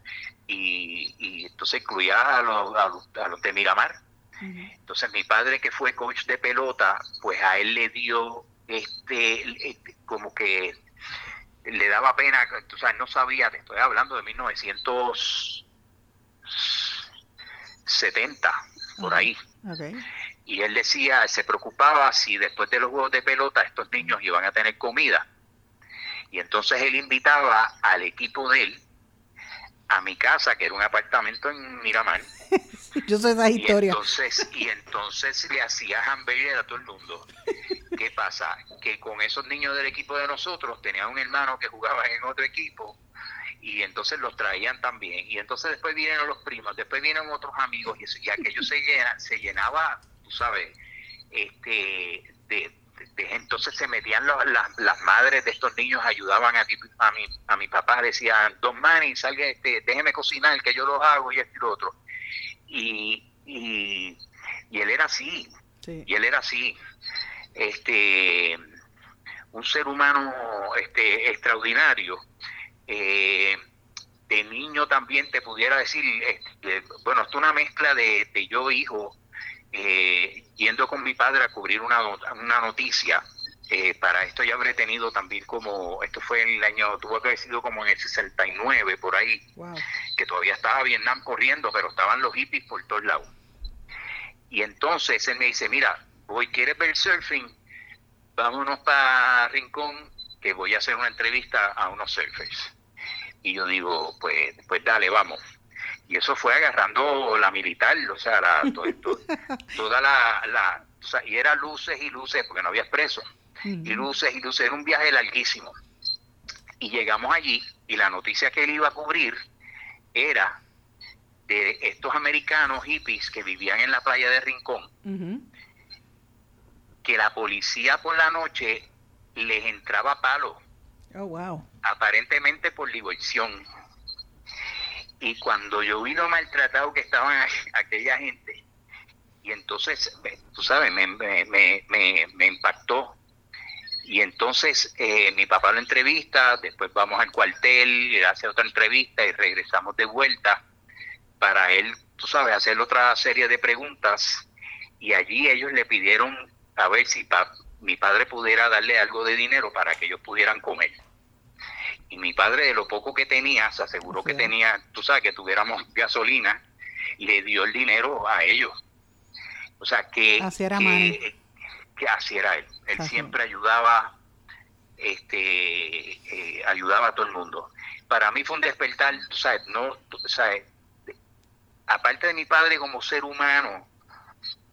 y, entonces incluía a los, a los, de Miramar. Entonces mi padre que fue coach de pelota, pues a él le dio este, este como que le daba pena, o sea, no sabía, te estoy hablando de 1970, por ahí. Y él decía, se preocupaba si después de los juegos de pelota estos niños iban a tener comida. Y entonces él invitaba al equipo de él a mi casa, que era un apartamento en Miramar. Yo sé esa historia. Y entonces, y entonces le hacía hamburguesas a todo el mundo. ¿Qué pasa? Que con esos niños del equipo de nosotros tenía un hermano que jugaba en otro equipo y entonces los traían también. Y entonces después vienen los primos, después vienen otros amigos y, eso, y aquello se, llena, se llenaba, tú sabes, este, de, entonces se metían las madres de estos niños, ayudaban a, a, mi, a mi papá, decían, Don Manny, salga, este, déjeme cocinar, que yo lo hago y esto y lo otro. Y, y, él era así, y él era así. Este, un ser humano este, extraordinario. Eh, de niño también te pudiera decir, este, bueno, esto es una mezcla de, de yo hijo eh, yendo con mi padre a cubrir una, una noticia. Eh, para esto ya habré tenido también como, esto fue en el año, tuvo que haber sido como en el 69, por ahí, que todavía estaba Vietnam corriendo, pero estaban los hippies por todos lados. Y entonces él me dice, mira, voy, ¿quieres ver surfing? Vámonos para Rincón, que voy a hacer una entrevista a unos surfers. Y yo digo, pues, pues dale, vamos y eso fue agarrando la militar, o sea, la, toda la, la o sea, y era luces y luces, porque no había expreso, y luces y luces, era un viaje larguísimo. Y llegamos allí, y la noticia que él iba a cubrir era de estos americanos hippies que vivían en la playa de Rincón, que la policía por la noche les entraba palo. Oh, wow. Aparentemente por diversión y cuando yo vi lo maltratado que estaban aquella gente, y entonces, tú sabes, me, me, me, me impactó. Y entonces eh, mi papá lo entrevista, después vamos al cuartel, hace otra entrevista y regresamos de vuelta para él, tú sabes, hacer otra serie de preguntas. Y allí ellos le pidieron a ver si mi padre pudiera darle algo de dinero para que ellos pudieran comer y mi padre de lo poco que tenía, se aseguró que tenía, tú sabes, que tuviéramos gasolina, le dio el dinero a ellos. O sea, que así era, que, así era él. Él siempre ayudaba, este, eh, ayudaba a todo el mundo. Para mí fue un despertar, tú sabes, no, tú sabes, aparte de mi padre como ser humano,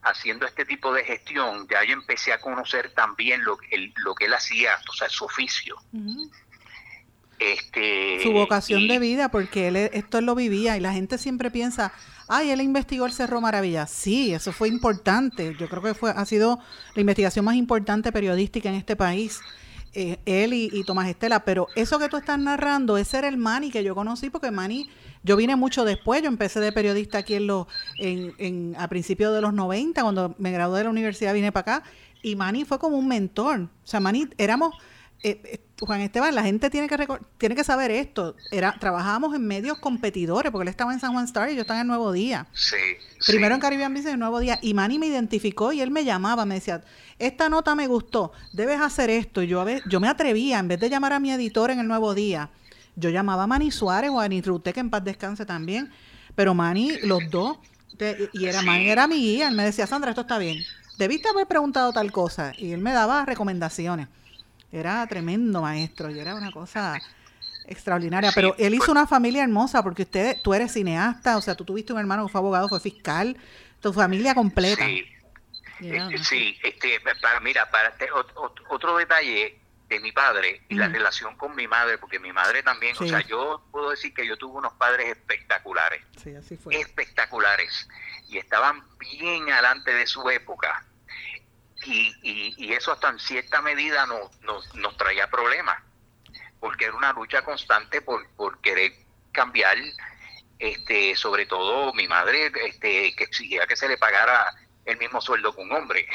haciendo este tipo de gestión, ya yo empecé a conocer también lo, el, lo que él hacía, o sea, su oficio. Este, su vocación de vida, porque él esto él lo vivía y la gente siempre piensa, ay, él investigó el Cerro Maravilla. Sí, eso fue importante. Yo creo que fue ha sido la investigación más importante periodística en este país. Eh, él y, Tomás Estela, pero eso que tú estás narrando, ese era el Manny que yo conocí, porque Manny, yo vine mucho después, yo empecé de periodista aquí en los, en, en, a principios de los 90, cuando me gradué de la universidad vine para acá, y Manny fue como un mentor. O sea, Manny, éramos, eh, eh, Juan Esteban, la gente tiene que tiene que saber esto. Era trabajábamos en medios competidores porque él estaba en San Juan Star y yo estaba en el Nuevo Día. Sí. Primero en Caribbean Business en el Nuevo Día y Manny me identificó y él me llamaba, me decía, "Esta nota me gustó, debes hacer esto." Y yo a ver, yo me atrevía en vez de llamar a mi editor en el Nuevo Día, yo llamaba a Manny Suárez o a Rute, que en paz descanse también, pero Manny los dos y era Manny era mi guía, él me decía, "Sandra, esto está bien." Debiste haber preguntado tal cosa y él me daba recomendaciones. Era tremendo maestro y era una cosa extraordinaria. Pero él hizo una familia hermosa porque usted, tú eres cineasta, o sea, tú tuviste un hermano que fue abogado, fue fiscal, tu familia completa. Sí, sí este, para, mira, para este, otro, detalle de mi padre y la relación con mi madre, porque mi madre también, o sea, yo puedo decir que yo tuve unos padres espectaculares. Sí, así fue. Espectaculares. Y estaban bien adelante de su época y, y, eso hasta en cierta medida nos, nos, nos, traía problemas, porque era una lucha constante por, por querer cambiar, este, sobre todo mi madre, este, que exigía que se le pagara el mismo sueldo que un hombre.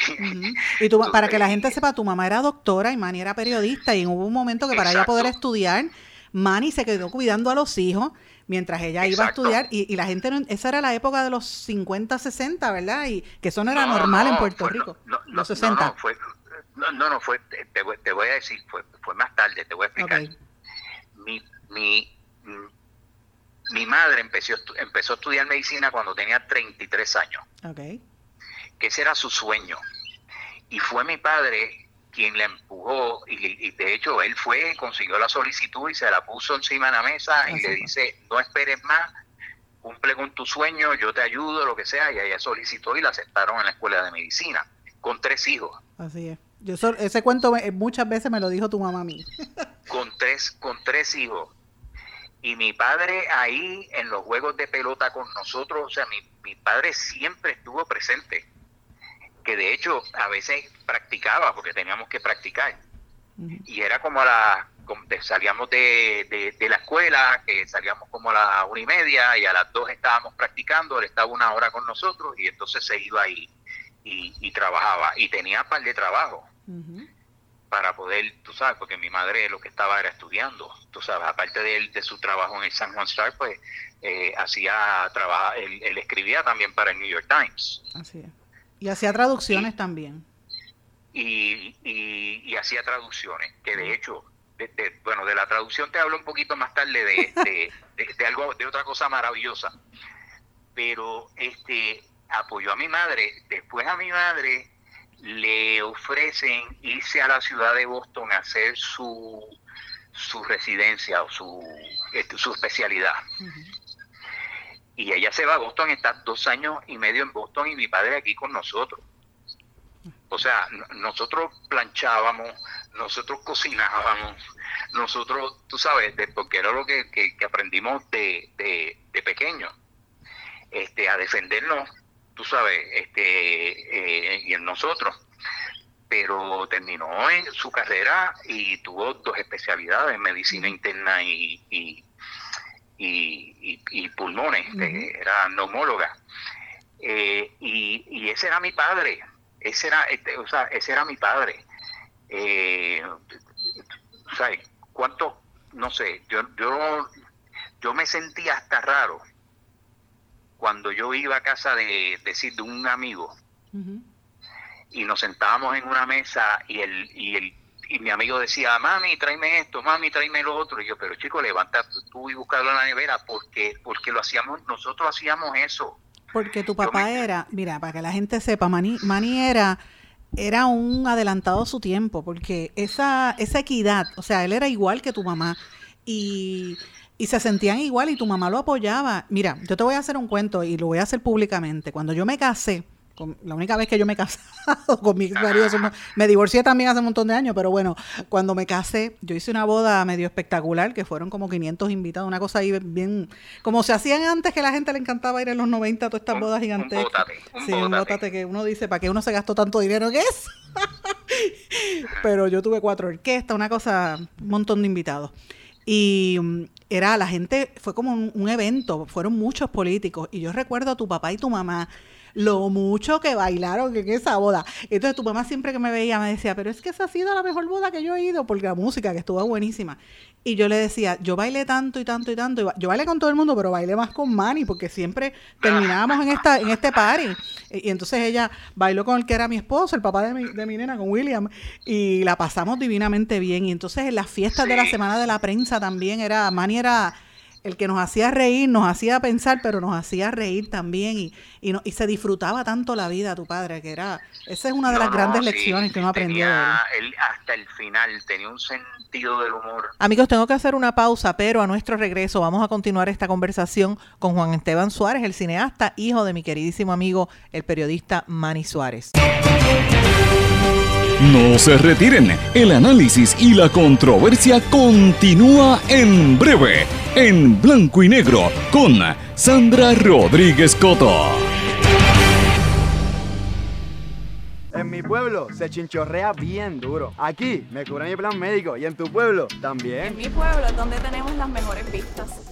Y tú, para que la gente sepa, tu mamá era doctora y Manny era periodista y hubo un momento que para ella poder estudiar, Manny se quedó cuidando a los hijos mientras ella iba a estudiar y, la gente, esa era la época de los 50, 60, ¿verdad? Y que eso no era normal en Puerto Rico, no, los 60. No, fue, no, no, fue, te, voy a decir, fue, fue más tarde, te voy a explicar. Mi, mi, mi madre empezó, empezó a estudiar medicina cuando tenía 33 años. Okay. Que ese era su sueño. Y fue mi padre quien le empujó y, de hecho él fue, consiguió la solicitud y se la puso encima de la mesa y le dice, no esperes más, cumple con tu sueño, yo te ayudo, lo que sea, y ella solicitó y la aceptaron en la escuela de medicina, con tres hijos. Así es. Yo ese cuento muchas veces me lo dijo tu mamá a mí. con tres, con tres hijos. Y mi padre ahí en los juegos de pelota con nosotros, o sea, mi, mi padre siempre estuvo presente que de hecho a veces practicaba porque teníamos que practicar. Y era como a la, salíamos de, de, la escuela, que salíamos como a la una y media y a las dos estábamos practicando, él estaba una hora con nosotros y entonces se iba ahí y, trabajaba y tenía par de trabajo. para poder, tú sabes, porque mi madre lo que estaba era estudiando, tú sabes, aparte de, de su trabajo en el San Juan Star, pues eh, hacía trabajo, él, escribía también para el New York Times. Así es. Y hacía traducciones también. Y, y, hacía traducciones, que de hecho, bueno, de la traducción te hablo un poquito más tarde de, de, algo, de otra cosa maravillosa, pero este apoyó a mi madre, después a mi madre le ofrecen irse a la ciudad de Boston a hacer su, su residencia o su, este, su especialidad. Y ella se va a Boston, está dos años y medio en Boston y mi padre aquí con nosotros. O sea, nosotros planchábamos, nosotros cocinábamos, nosotros, tú sabes, porque era lo que, aprendimos de, de, de pequeño, este, a defendernos tú sabes, este, eh, y en nosotros. Pero terminó en su carrera y tuvo dos especialidades, medicina interna y, y, pulmones, era neumóloga. Eh, y, y ese era mi padre, ese era, este, o sea, ese era mi padre. Eh, ¿Sabes? ¿Cuánto? No sé, yo, yo, yo me sentía hasta raro cuando yo iba a casa de, decir, de un amigo y nos sentábamos en una mesa y el, y el y mi amigo decía, mami, tráeme esto, mami, tráeme lo otro. Y yo, pero chico, levanta tú y buscarlo en la nevera, porque, porque lo hacíamos, nosotros hacíamos eso. Porque tu papá era, mira, para que la gente sepa, Mani, Mani era, era un adelantado a su tiempo, porque esa, esa equidad, o sea, él era igual que tu mamá. Y y se sentían igual y tu mamá lo apoyaba. Mira, yo te voy a hacer un cuento y lo voy a hacer públicamente. Cuando yo me casé, la única vez que yo me he casado con mi marido, me divorcié también hace un montón de años, pero bueno, cuando me casé, yo hice una boda medio espectacular, que fueron como 500 invitados, una cosa ahí bien, como se hacían antes, que a la gente le encantaba ir en los 90 todas estas bodas gigantescas. sí, un bótate que uno dice, ¿para qué uno se gastó tanto dinero que es? pero yo tuve cuatro orquestas, una cosa, un montón de invitados. Y mm, era la gente, fue como un, evento, fueron muchos políticos. Y yo recuerdo a tu papá y tu mamá lo mucho que bailaron en esa boda. Entonces tu mamá siempre que me veía me decía, pero es que esa ha sido la mejor boda que yo he ido, porque la música que estuvo buenísima. Y yo le decía, yo bailé tanto y tanto y tanto. Yo bailé con todo el mundo, pero bailé más con Manny, porque siempre terminábamos en esta en este party. Y, entonces ella bailó con el que era mi esposo, el papá de mi, de mi nena, con William, y la pasamos divinamente bien. Y entonces en las fiestas de la semana de la prensa también era, Manny era el que nos hacía reír, nos hacía pensar, pero nos hacía reír también y, y, y se disfrutaba tanto la vida tu padre, que era, esa es una de las grandes lecciones que uno aprendió. hasta el final tenía un sentido del humor. Amigos, tengo que hacer una pausa, pero a nuestro regreso vamos a continuar esta conversación con Juan Esteban Suárez, el cineasta, hijo de mi queridísimo amigo, el periodista Manny Suárez. No se retiren, el análisis y la controversia continúa en breve, en blanco y negro, con Sandra Rodríguez Coto. En mi pueblo se chinchorrea bien duro. Aquí me cubre mi plan médico y en tu pueblo también. En mi pueblo es donde tenemos las mejores vistas.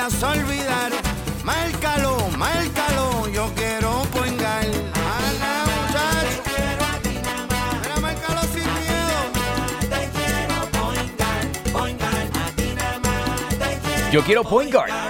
la olvidar Márcalo, márcalo, yo quiero poingar. Quiero a. A Yo quiero.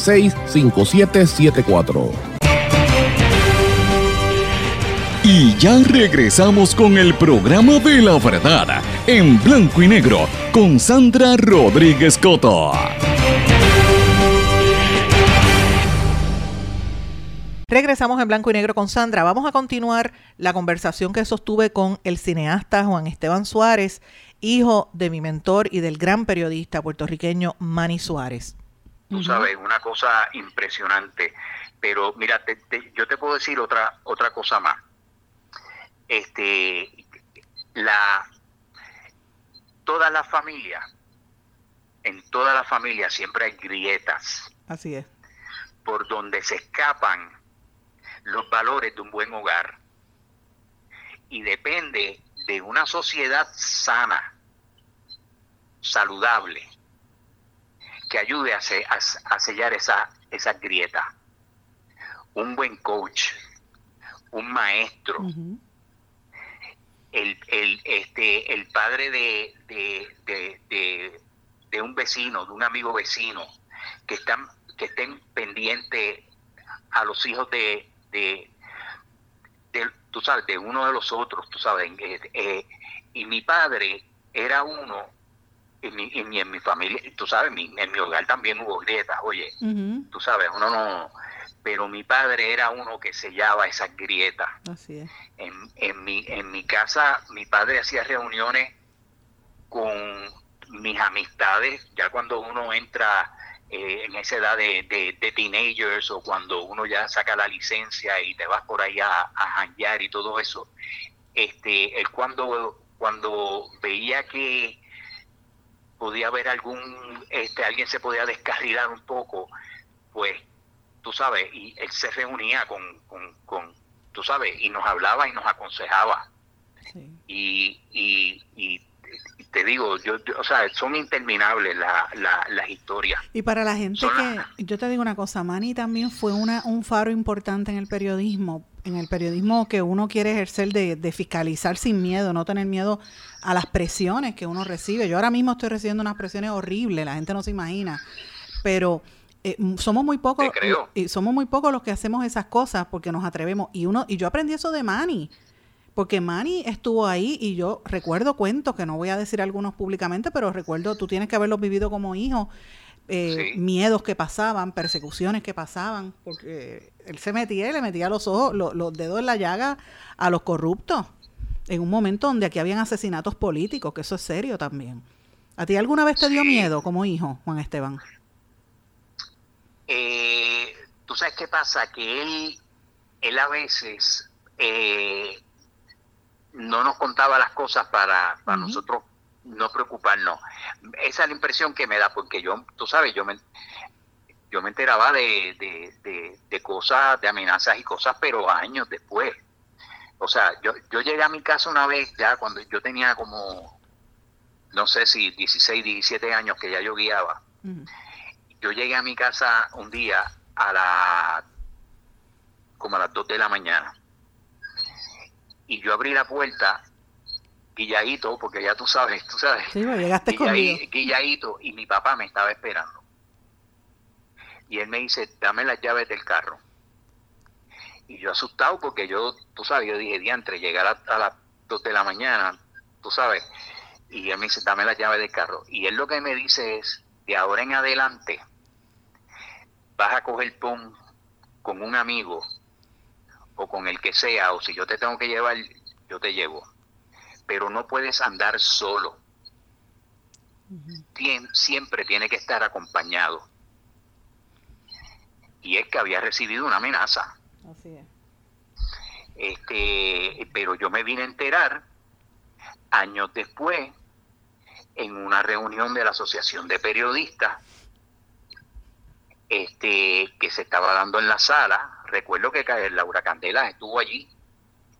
5774 Y ya regresamos con el programa de la verdad en blanco y negro con Sandra Rodríguez Coto. Regresamos en blanco y negro con Sandra. Vamos a continuar la conversación que sostuve con el cineasta Juan Esteban Suárez, hijo de mi mentor y del gran periodista puertorriqueño Manny Suárez. Tú sabes, una cosa impresionante. Pero mira, yo te puedo decir otra otra cosa más. Este, la toda la familia, en toda la familia siempre hay grietas. Así es. Por donde se escapan los valores de un buen hogar. Y depende de una sociedad sana, saludable, que ayude a, sellar esa, esa grieta. Un buen coach, un maestro, el, el, este, el padre de, de, de, un vecino, de un amigo vecino, que, están, que estén pendientes a los hijos de, de, tú sabes, de uno de los otros, tú sabes. Eh, eh, y mi padre era uno, en mi, en mi, familia, tú sabes, en mi hogar también hubo grietas, oye, tú sabes, uno no, pero mi padre era uno que sellaba esas grietas. Así es. En, en, mi, en mi casa, mi padre hacía reuniones con mis amistades, ya cuando uno entra eh, en esa edad de, de, teenagers o cuando uno ya saca la licencia y te vas por ahí a, a y todo eso, este, él cuando, cuando veía que podía haber algún, este, alguien se podía descarrilar un poco, pues, tú sabes, y él se reunía con, con, con tú sabes, y nos hablaba y nos aconsejaba. Y, y, y te digo, yo, o sea, son interminables las historias. Y para la gente que, yo te digo una cosa, Manny también fue una, un faro importante en el periodismo, en el periodismo que uno quiere ejercer de, de, fiscalizar sin miedo, no tener miedo a las presiones que uno recibe. Yo ahora mismo estoy recibiendo unas presiones horribles, la gente no se imagina, pero eh, somos muy pocos y somos muy pocos los que hacemos esas cosas porque nos atrevemos. Y uno y yo aprendí eso de Manny porque Manny estuvo ahí y yo recuerdo cuentos que no voy a decir algunos públicamente, pero recuerdo, tú tienes que haberlos vivido como hijo, eh, miedos que pasaban, persecuciones que pasaban, porque él se metía y le metía los ojos, los, dedos en la llaga a los corruptos, en un momento donde aquí habían asesinatos políticos, que eso es serio también. ¿A ti alguna vez te dio miedo como hijo, Juan Esteban? Eh, Tú sabes qué pasa, que él, él a veces... Eh, no nos contaba las cosas para, para nosotros no preocuparnos. Esa es la impresión que me da, porque yo, tú sabes, yo me, yo me enteraba de, de, de, cosas, de amenazas y cosas, pero años después. O sea, yo, yo llegué a mi casa una vez, ya cuando yo tenía como, no sé si 16, 17 años que ya yo guiaba. Yo llegué a mi casa un día a la, como a las 2 de la mañana y yo abrí la puerta, guilladito, porque ya tú sabes, tú sabes. Sí, llegaste guilladito, y mi papá me estaba esperando. Y él me dice, dame las llaves del carro. Y yo asustado porque yo, tú sabes, yo dije, diantre, llegar a, las 2 de la mañana, tú sabes. Y él me dice, dame las llaves del carro. Y él lo que me dice es, de ahora en adelante, vas a coger pum con un amigo o con el que sea, o si yo te tengo que llevar, yo te llevo. Pero no puedes andar solo. siempre tiene que estar acompañado. Y es que había recibido una amenaza. Así es. Este, pero yo me vine a enterar años después en una reunión de la Asociación de Periodistas este, que se estaba dando en la sala. Recuerdo que Laura Candela estuvo allí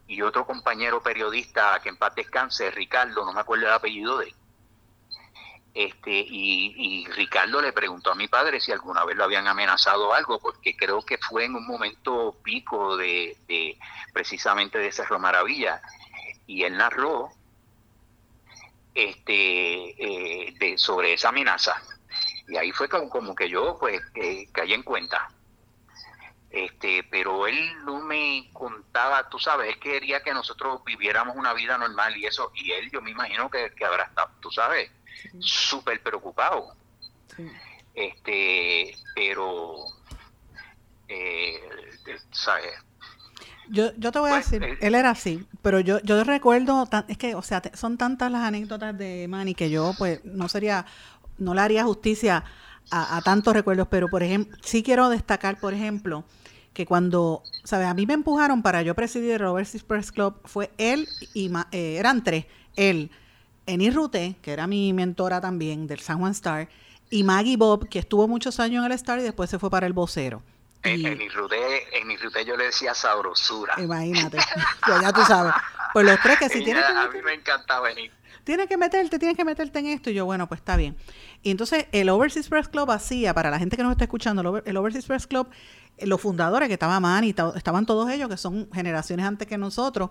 y otro compañero periodista que en paz descanse, Ricardo, no me acuerdo el apellido de él. Este, y, Ricardo le preguntó a mi padre si alguna vez lo habían amenazado algo, porque creo que fue en un momento pico de, de precisamente de Cerro Maravilla. Y él narró este, eh, de, sobre esa amenaza. Y ahí fue como, como que yo pues caí en cuenta. este, pero él no me contaba, tú sabes, él quería que nosotros viviéramos una vida normal y eso, y él yo me imagino que, que habrá estado, tú sabes, súper preocupado. Este, pero, eh, ¿sabes? Yo, yo te voy a Pues, decir, eh, él era así, pero yo, yo recuerdo, tan- es que, o sea, te- son tantas las anécdotas de Manny que yo, pues, no sería, no le haría justicia a, a tantos recuerdos, pero, por ejemplo, sí quiero destacar, por ejemplo, que cuando, ¿sabes? A mí me empujaron para yo presidir el Robert Press Club, fue él y, Ma- eh, eran tres, él, Eni Rute, que era mi mentora también del San Juan Star, y Maggie Bob, que estuvo muchos años en el Star y después se fue para el vocero. En, en mi ruté, en mi ruté yo le decía sabrosura. Imagínate, ya tú sabes. Pues los tres que si tienes que a mí me encantaba venir. tienes que meterte, tienes que meterte en esto. Y yo, bueno, pues está bien. Y entonces el Overseas Press Club hacía, para la gente que nos está escuchando, el, Over- el Overseas Press Club, eh, los fundadores, que estaba Manny, ta- estaban todos ellos, que son generaciones antes que nosotros,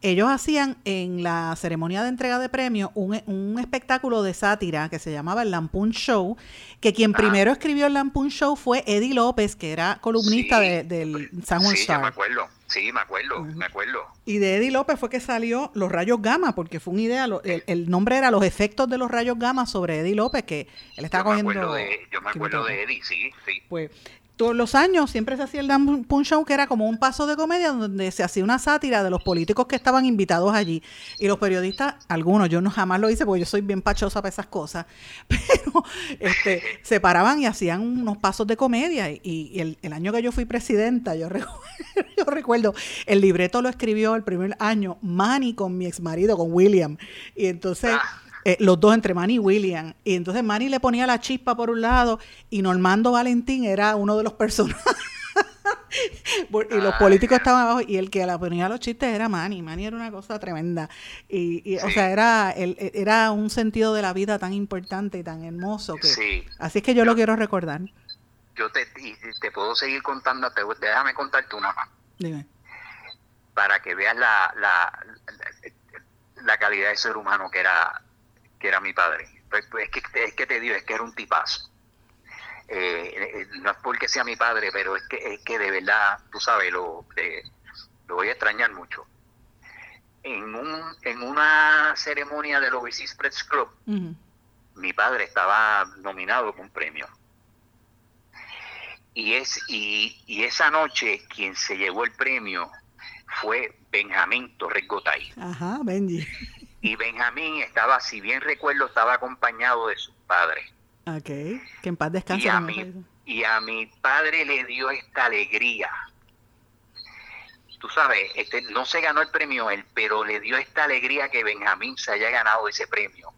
ellos hacían en la ceremonia de entrega de premios un, un espectáculo de sátira que se llamaba el Lampoon Show, que quien primero escribió el Lampoon Show fue Eddie López, que era columnista de- del San Juan Sí, ya Star. me acuerdo. Sí, me acuerdo, me acuerdo. Y de Eddie López fue que salió los rayos gamma, porque fue una idea, lo- el, el nombre era los efectos de los rayos gamma sobre Eddie López, que él estaba Yo cogiendo... de, yo me acuerdo de Eddie, sí, sí. Pues todos los años siempre se hacía el Lampoon Show, que era como un paso de comedia donde se hacía una sátira de los políticos que estaban invitados allí. Y los periodistas, algunos, yo no jamás lo hice porque yo soy bien pachosa para esas cosas, pero este, se paraban y hacían unos pasos de comedia. Y, el, año que yo fui presidenta, yo, recu- yo recuerdo, el libreto lo escribió el primer año Manny con mi ex marido, con William. Y entonces... eh, los dos entre Manny y William. Y entonces Manny le ponía la chispa por un lado y Normando Valentín era uno de los personajes. Y los políticos estaban abajo y el que la ponía los chistes era Manny. Manny era una cosa tremenda. Y, y, o sea, era, el- era un sentido de la vida tan importante y tan hermoso que... Sí. Así es que yo lo quiero recordar. Yo te, te puedo seguir contando, te- déjame contarte una más, Dime. para que veas la, la, la, la calidad de ser humano que era, que era mi padre. Pues, pues, es, que, es que te digo, es que era un tipazo. Eh, eh, no es porque sea mi padre, pero es que, es que de verdad, tú sabes, lo, eh, lo voy a extrañar mucho. En, un, en una ceremonia del Overseas Press Club, mi padre estaba nominado con un premio. Y, es, y, y esa noche quien se llevó el premio fue Benjamín Torres Gotay. Ajá, Benji. Y Benjamín estaba, si bien recuerdo, estaba acompañado de su padre. Ok. Que en paz descanse. Y a, mi, y a mi padre le dio esta alegría. Tú sabes, este, no se ganó el premio él, pero le dio esta alegría que Benjamín se haya ganado ese premio.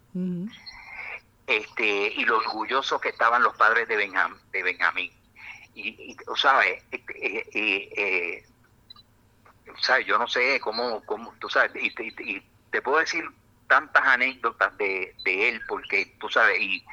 Este y lo orgullosos que estaban los padres de Benjamín, de Benjamín. Y, y, tú sabes, este, eh, eh, eh, sabes, yo no sé cómo, cómo tú sabes, y, y te- puedo decir tantas anécdotas de, de él, porque tú sabes, y,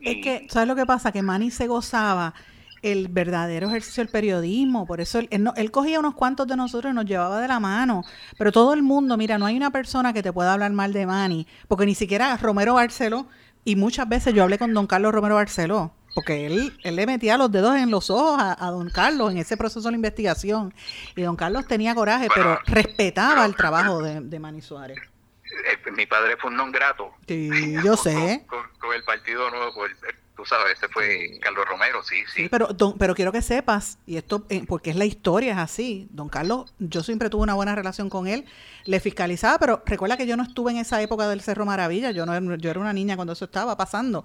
Es que, ¿sabes lo que pasa? Que Manny se gozaba el verdadero ejercicio del periodismo, por eso él, él, no- él cogía unos cuantos de nosotros y nos llevaba de la mano, pero todo el mundo, mira, no hay una persona que te pueda hablar mal de Manny, porque ni siquiera Romero Barceló, y muchas veces yo hablé con don Carlos Romero Barceló, porque él, él le metía los dedos en los ojos a, a don Carlos en ese proceso de la investigación, y don Carlos tenía coraje, pero respetaba el trabajo de, de Manny Suárez. eh, mi padre fue un non grato Sí, yo sé. con, con el Partido Nuevo, con el- tú sabes, ese fue Carlos Romero, sí, sí. Sí, pero, don- pero quiero que sepas, y esto eh, porque es la historia, es así. Don Carlos, yo siempre tuve una buena relación con él, le fiscalizaba, pero recuerda que yo no estuve en esa época del Cerro Maravilla, yo, no, yo era una niña cuando eso estaba pasando,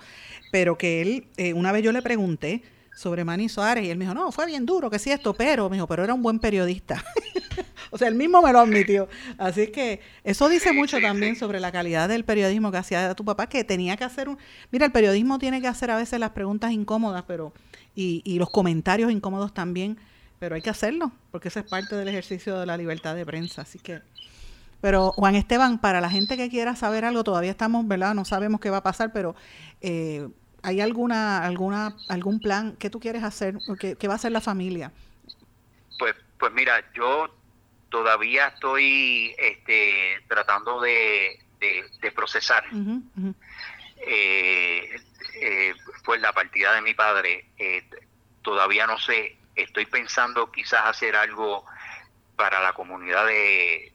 pero que él, eh, una vez yo le pregunté sobre Manny Suárez y él me dijo, no, fue bien duro, que sí esto, pero, me dijo, pero era un buen periodista. o sea, él mismo me lo admitió. Así que eso dice mucho también sobre la calidad del periodismo que hacía tu papá, que tenía que hacer un... Mira, el periodismo tiene que hacer a veces las preguntas incómodas, pero y, y los comentarios incómodos también, pero hay que hacerlo, porque eso es parte del ejercicio de la libertad de prensa. Así que... Pero Juan Esteban, para la gente que quiera saber algo, todavía estamos, ¿verdad? No sabemos qué va a pasar, pero eh, ¿hay alguna, alguna, algún plan que tú quieres hacer? ¿Qué, qué va a hacer la familia? Pues, pues mira, yo todavía estoy este, tratando de, de- de procesar ujú. eh, eh, pues la partida de mi padre. Eh, todavía no sé estoy pensando quizás hacer algo para la comunidad de,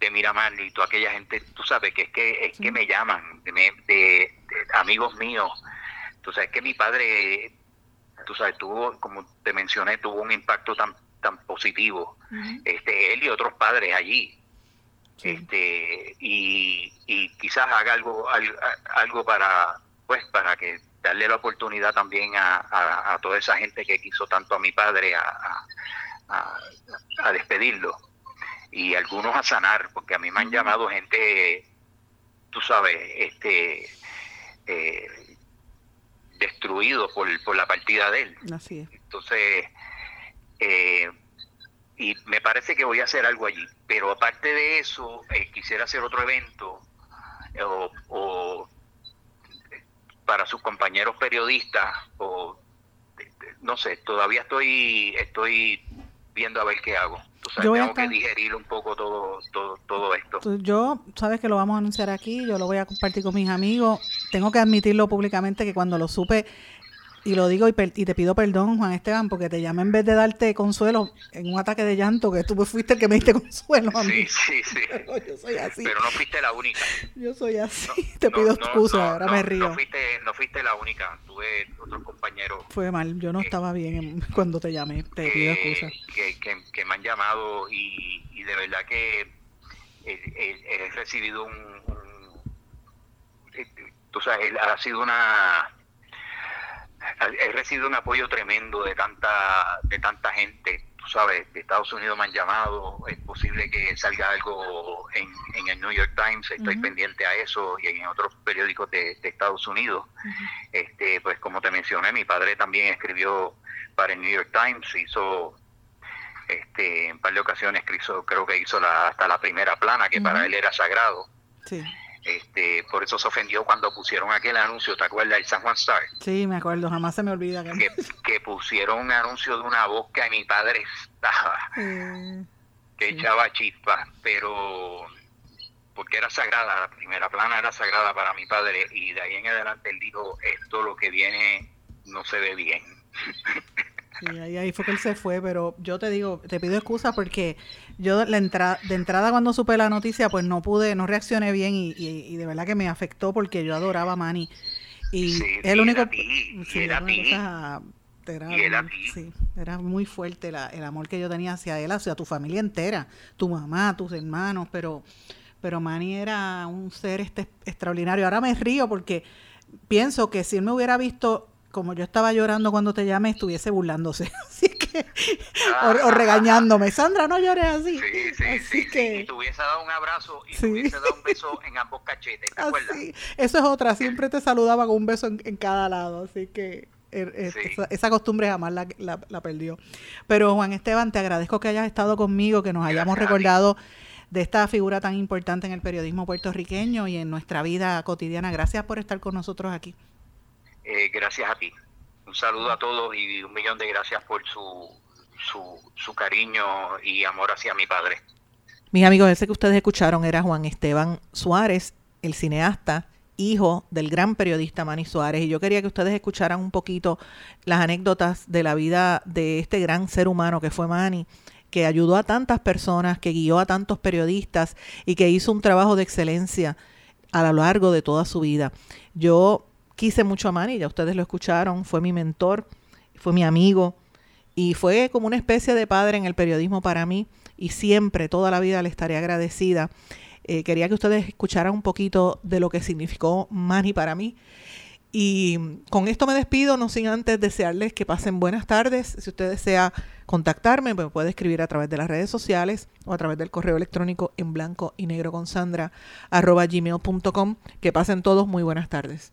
de Miramar y toda aquella gente, tú sabes que es que es que me llaman, de, de- de amigos míos. Tú sabes que mi padre, tú sabes, tuvo, como te mencioné, tuvo un impacto tan tan positivo. Este, él y otros padres allí. Este, y, y quizás haga algo algo para pues para que darle la oportunidad también a, a- a toda esa gente que quiso tanto a mi padre a, a- a- a despedirlo y algunos a sanar porque a mí me han llamado gente tú sabes este eh, destruido por, por la partida de él Así es. entonces, eh, y me parece que voy a hacer algo allí. Pero aparte de eso, eh, quisiera hacer otro evento eh, o, o, eh, para sus compañeros periodistas o no sé, todavía estoy estoy viendo a ver qué hago. Tú sabes, Yo tengo que digerir un poco todo todo todo esto. Yo, sabes que lo vamos a anunciar aquí, yo lo voy a compartir con mis amigos. Tengo que admitirlo públicamente que cuando lo supe, y lo digo y, per- y te pido perdón, Juan Esteban, porque te llamé en vez de darte consuelo en un ataque de llanto, que tú fuiste el que me diste consuelo a mí. Sí, sí, sí. yo soy así. Pero no fuiste la única. Yo soy así. te pido excusa, ahora me río. No fuiste, no fuiste la única. Tuve otros compañeros Fue mal, yo no estaba bien en- cuando te llamé, te pido excusa. que, que- que me han llamado y, y de verdad que eh, he recibido un, un- eh, tú sabes, ha sido una he recibido un apoyo tremendo de tanta de tanta gente tú sabes de Estados Unidos me han llamado es posible que salga algo en, en el New York Times estoy pendiente a eso y en otros periódicos de, de Estados Unidos. Este pues como te mencioné mi padre también escribió para el New York Times hizo este en un par de ocasiones hizo- creo que hizo la, hasta la primera plana que para él era sagrado. Sí, este por eso se ofendió cuando pusieron aquel anuncio te acuerdas el San Juan Star. Sí, me acuerdo, jamás se me olvida. Que, que, que pusieron un anuncio de una voz que mi padre estaba. Eh, que echaba chispas pero porque era sagrada la primera plana era sagrada para mi padre y de ahí en adelante él dijo esto lo que viene no se ve bien Sí, ahí, ahí fue que él se fue, pero yo te digo, te pido excusa porque yo la entra- de entrada cuando supe la noticia, pues no pude, no reaccioné bien y, y- y de verdad que me afectó porque yo adoraba a Manny. Y Sí, el y único... ti, sí, era era, Y él a muy- ti. sí, era muy fuerte la- el amor que yo tenía hacia él, hacia tu familia entera, tu mamá, tus hermanos, pero, pero Manny era un ser este extraordinario. Ahora me río porque pienso que si él me hubiera visto como yo estaba llorando cuando te llamé, estuviese burlándose. Así que, o, o regañándome. Sandra, no llores así. Sí, sí, Así sí, sí. que- Y te hubiese dado un abrazo y te hubiese dado un beso en ambos cachetes, ¿te acuerdas? Eso es otra, siempre te saludaba con un beso en, en cada lado, así que er- er- Sí. esa, esa costumbre jamás la, la- la perdió. Pero Juan Esteban, te agradezco que hayas estado conmigo, que nos hayamos Gracias recordado de esta figura tan importante en el periodismo puertorriqueño y en nuestra vida cotidiana. Gracias por estar con nosotros aquí. Eh, gracias a ti. Un saludo a todos y un millón de gracias por su, su, cariño y amor hacia mi padre. Mis amigos, ese que ustedes escucharon era Juan Esteban Suárez, el cineasta, hijo del gran periodista Manny Suárez. Y yo quería que ustedes escucharan un poquito las anécdotas de la vida de este gran ser humano que fue Manny, que ayudó a tantas personas, que guió a tantos periodistas y que hizo un trabajo de excelencia a lo largo de toda su vida. Yo quise mucho a Manny, ya ustedes lo escucharon, fue mi mentor, fue mi amigo y fue como una especie de padre en el periodismo para mí y siempre, toda la vida le estaré agradecida. Eh, quería que ustedes escucharan un poquito de lo que significó Manny para mí. Y con esto me despido, no sin antes desearles que pasen buenas tardes. Si usted desea contactarme, me puede escribir a través de las redes sociales o a través del correo electrónico en blanco y negro con Sandra arroba gmail.com. Que pasen todos muy buenas tardes.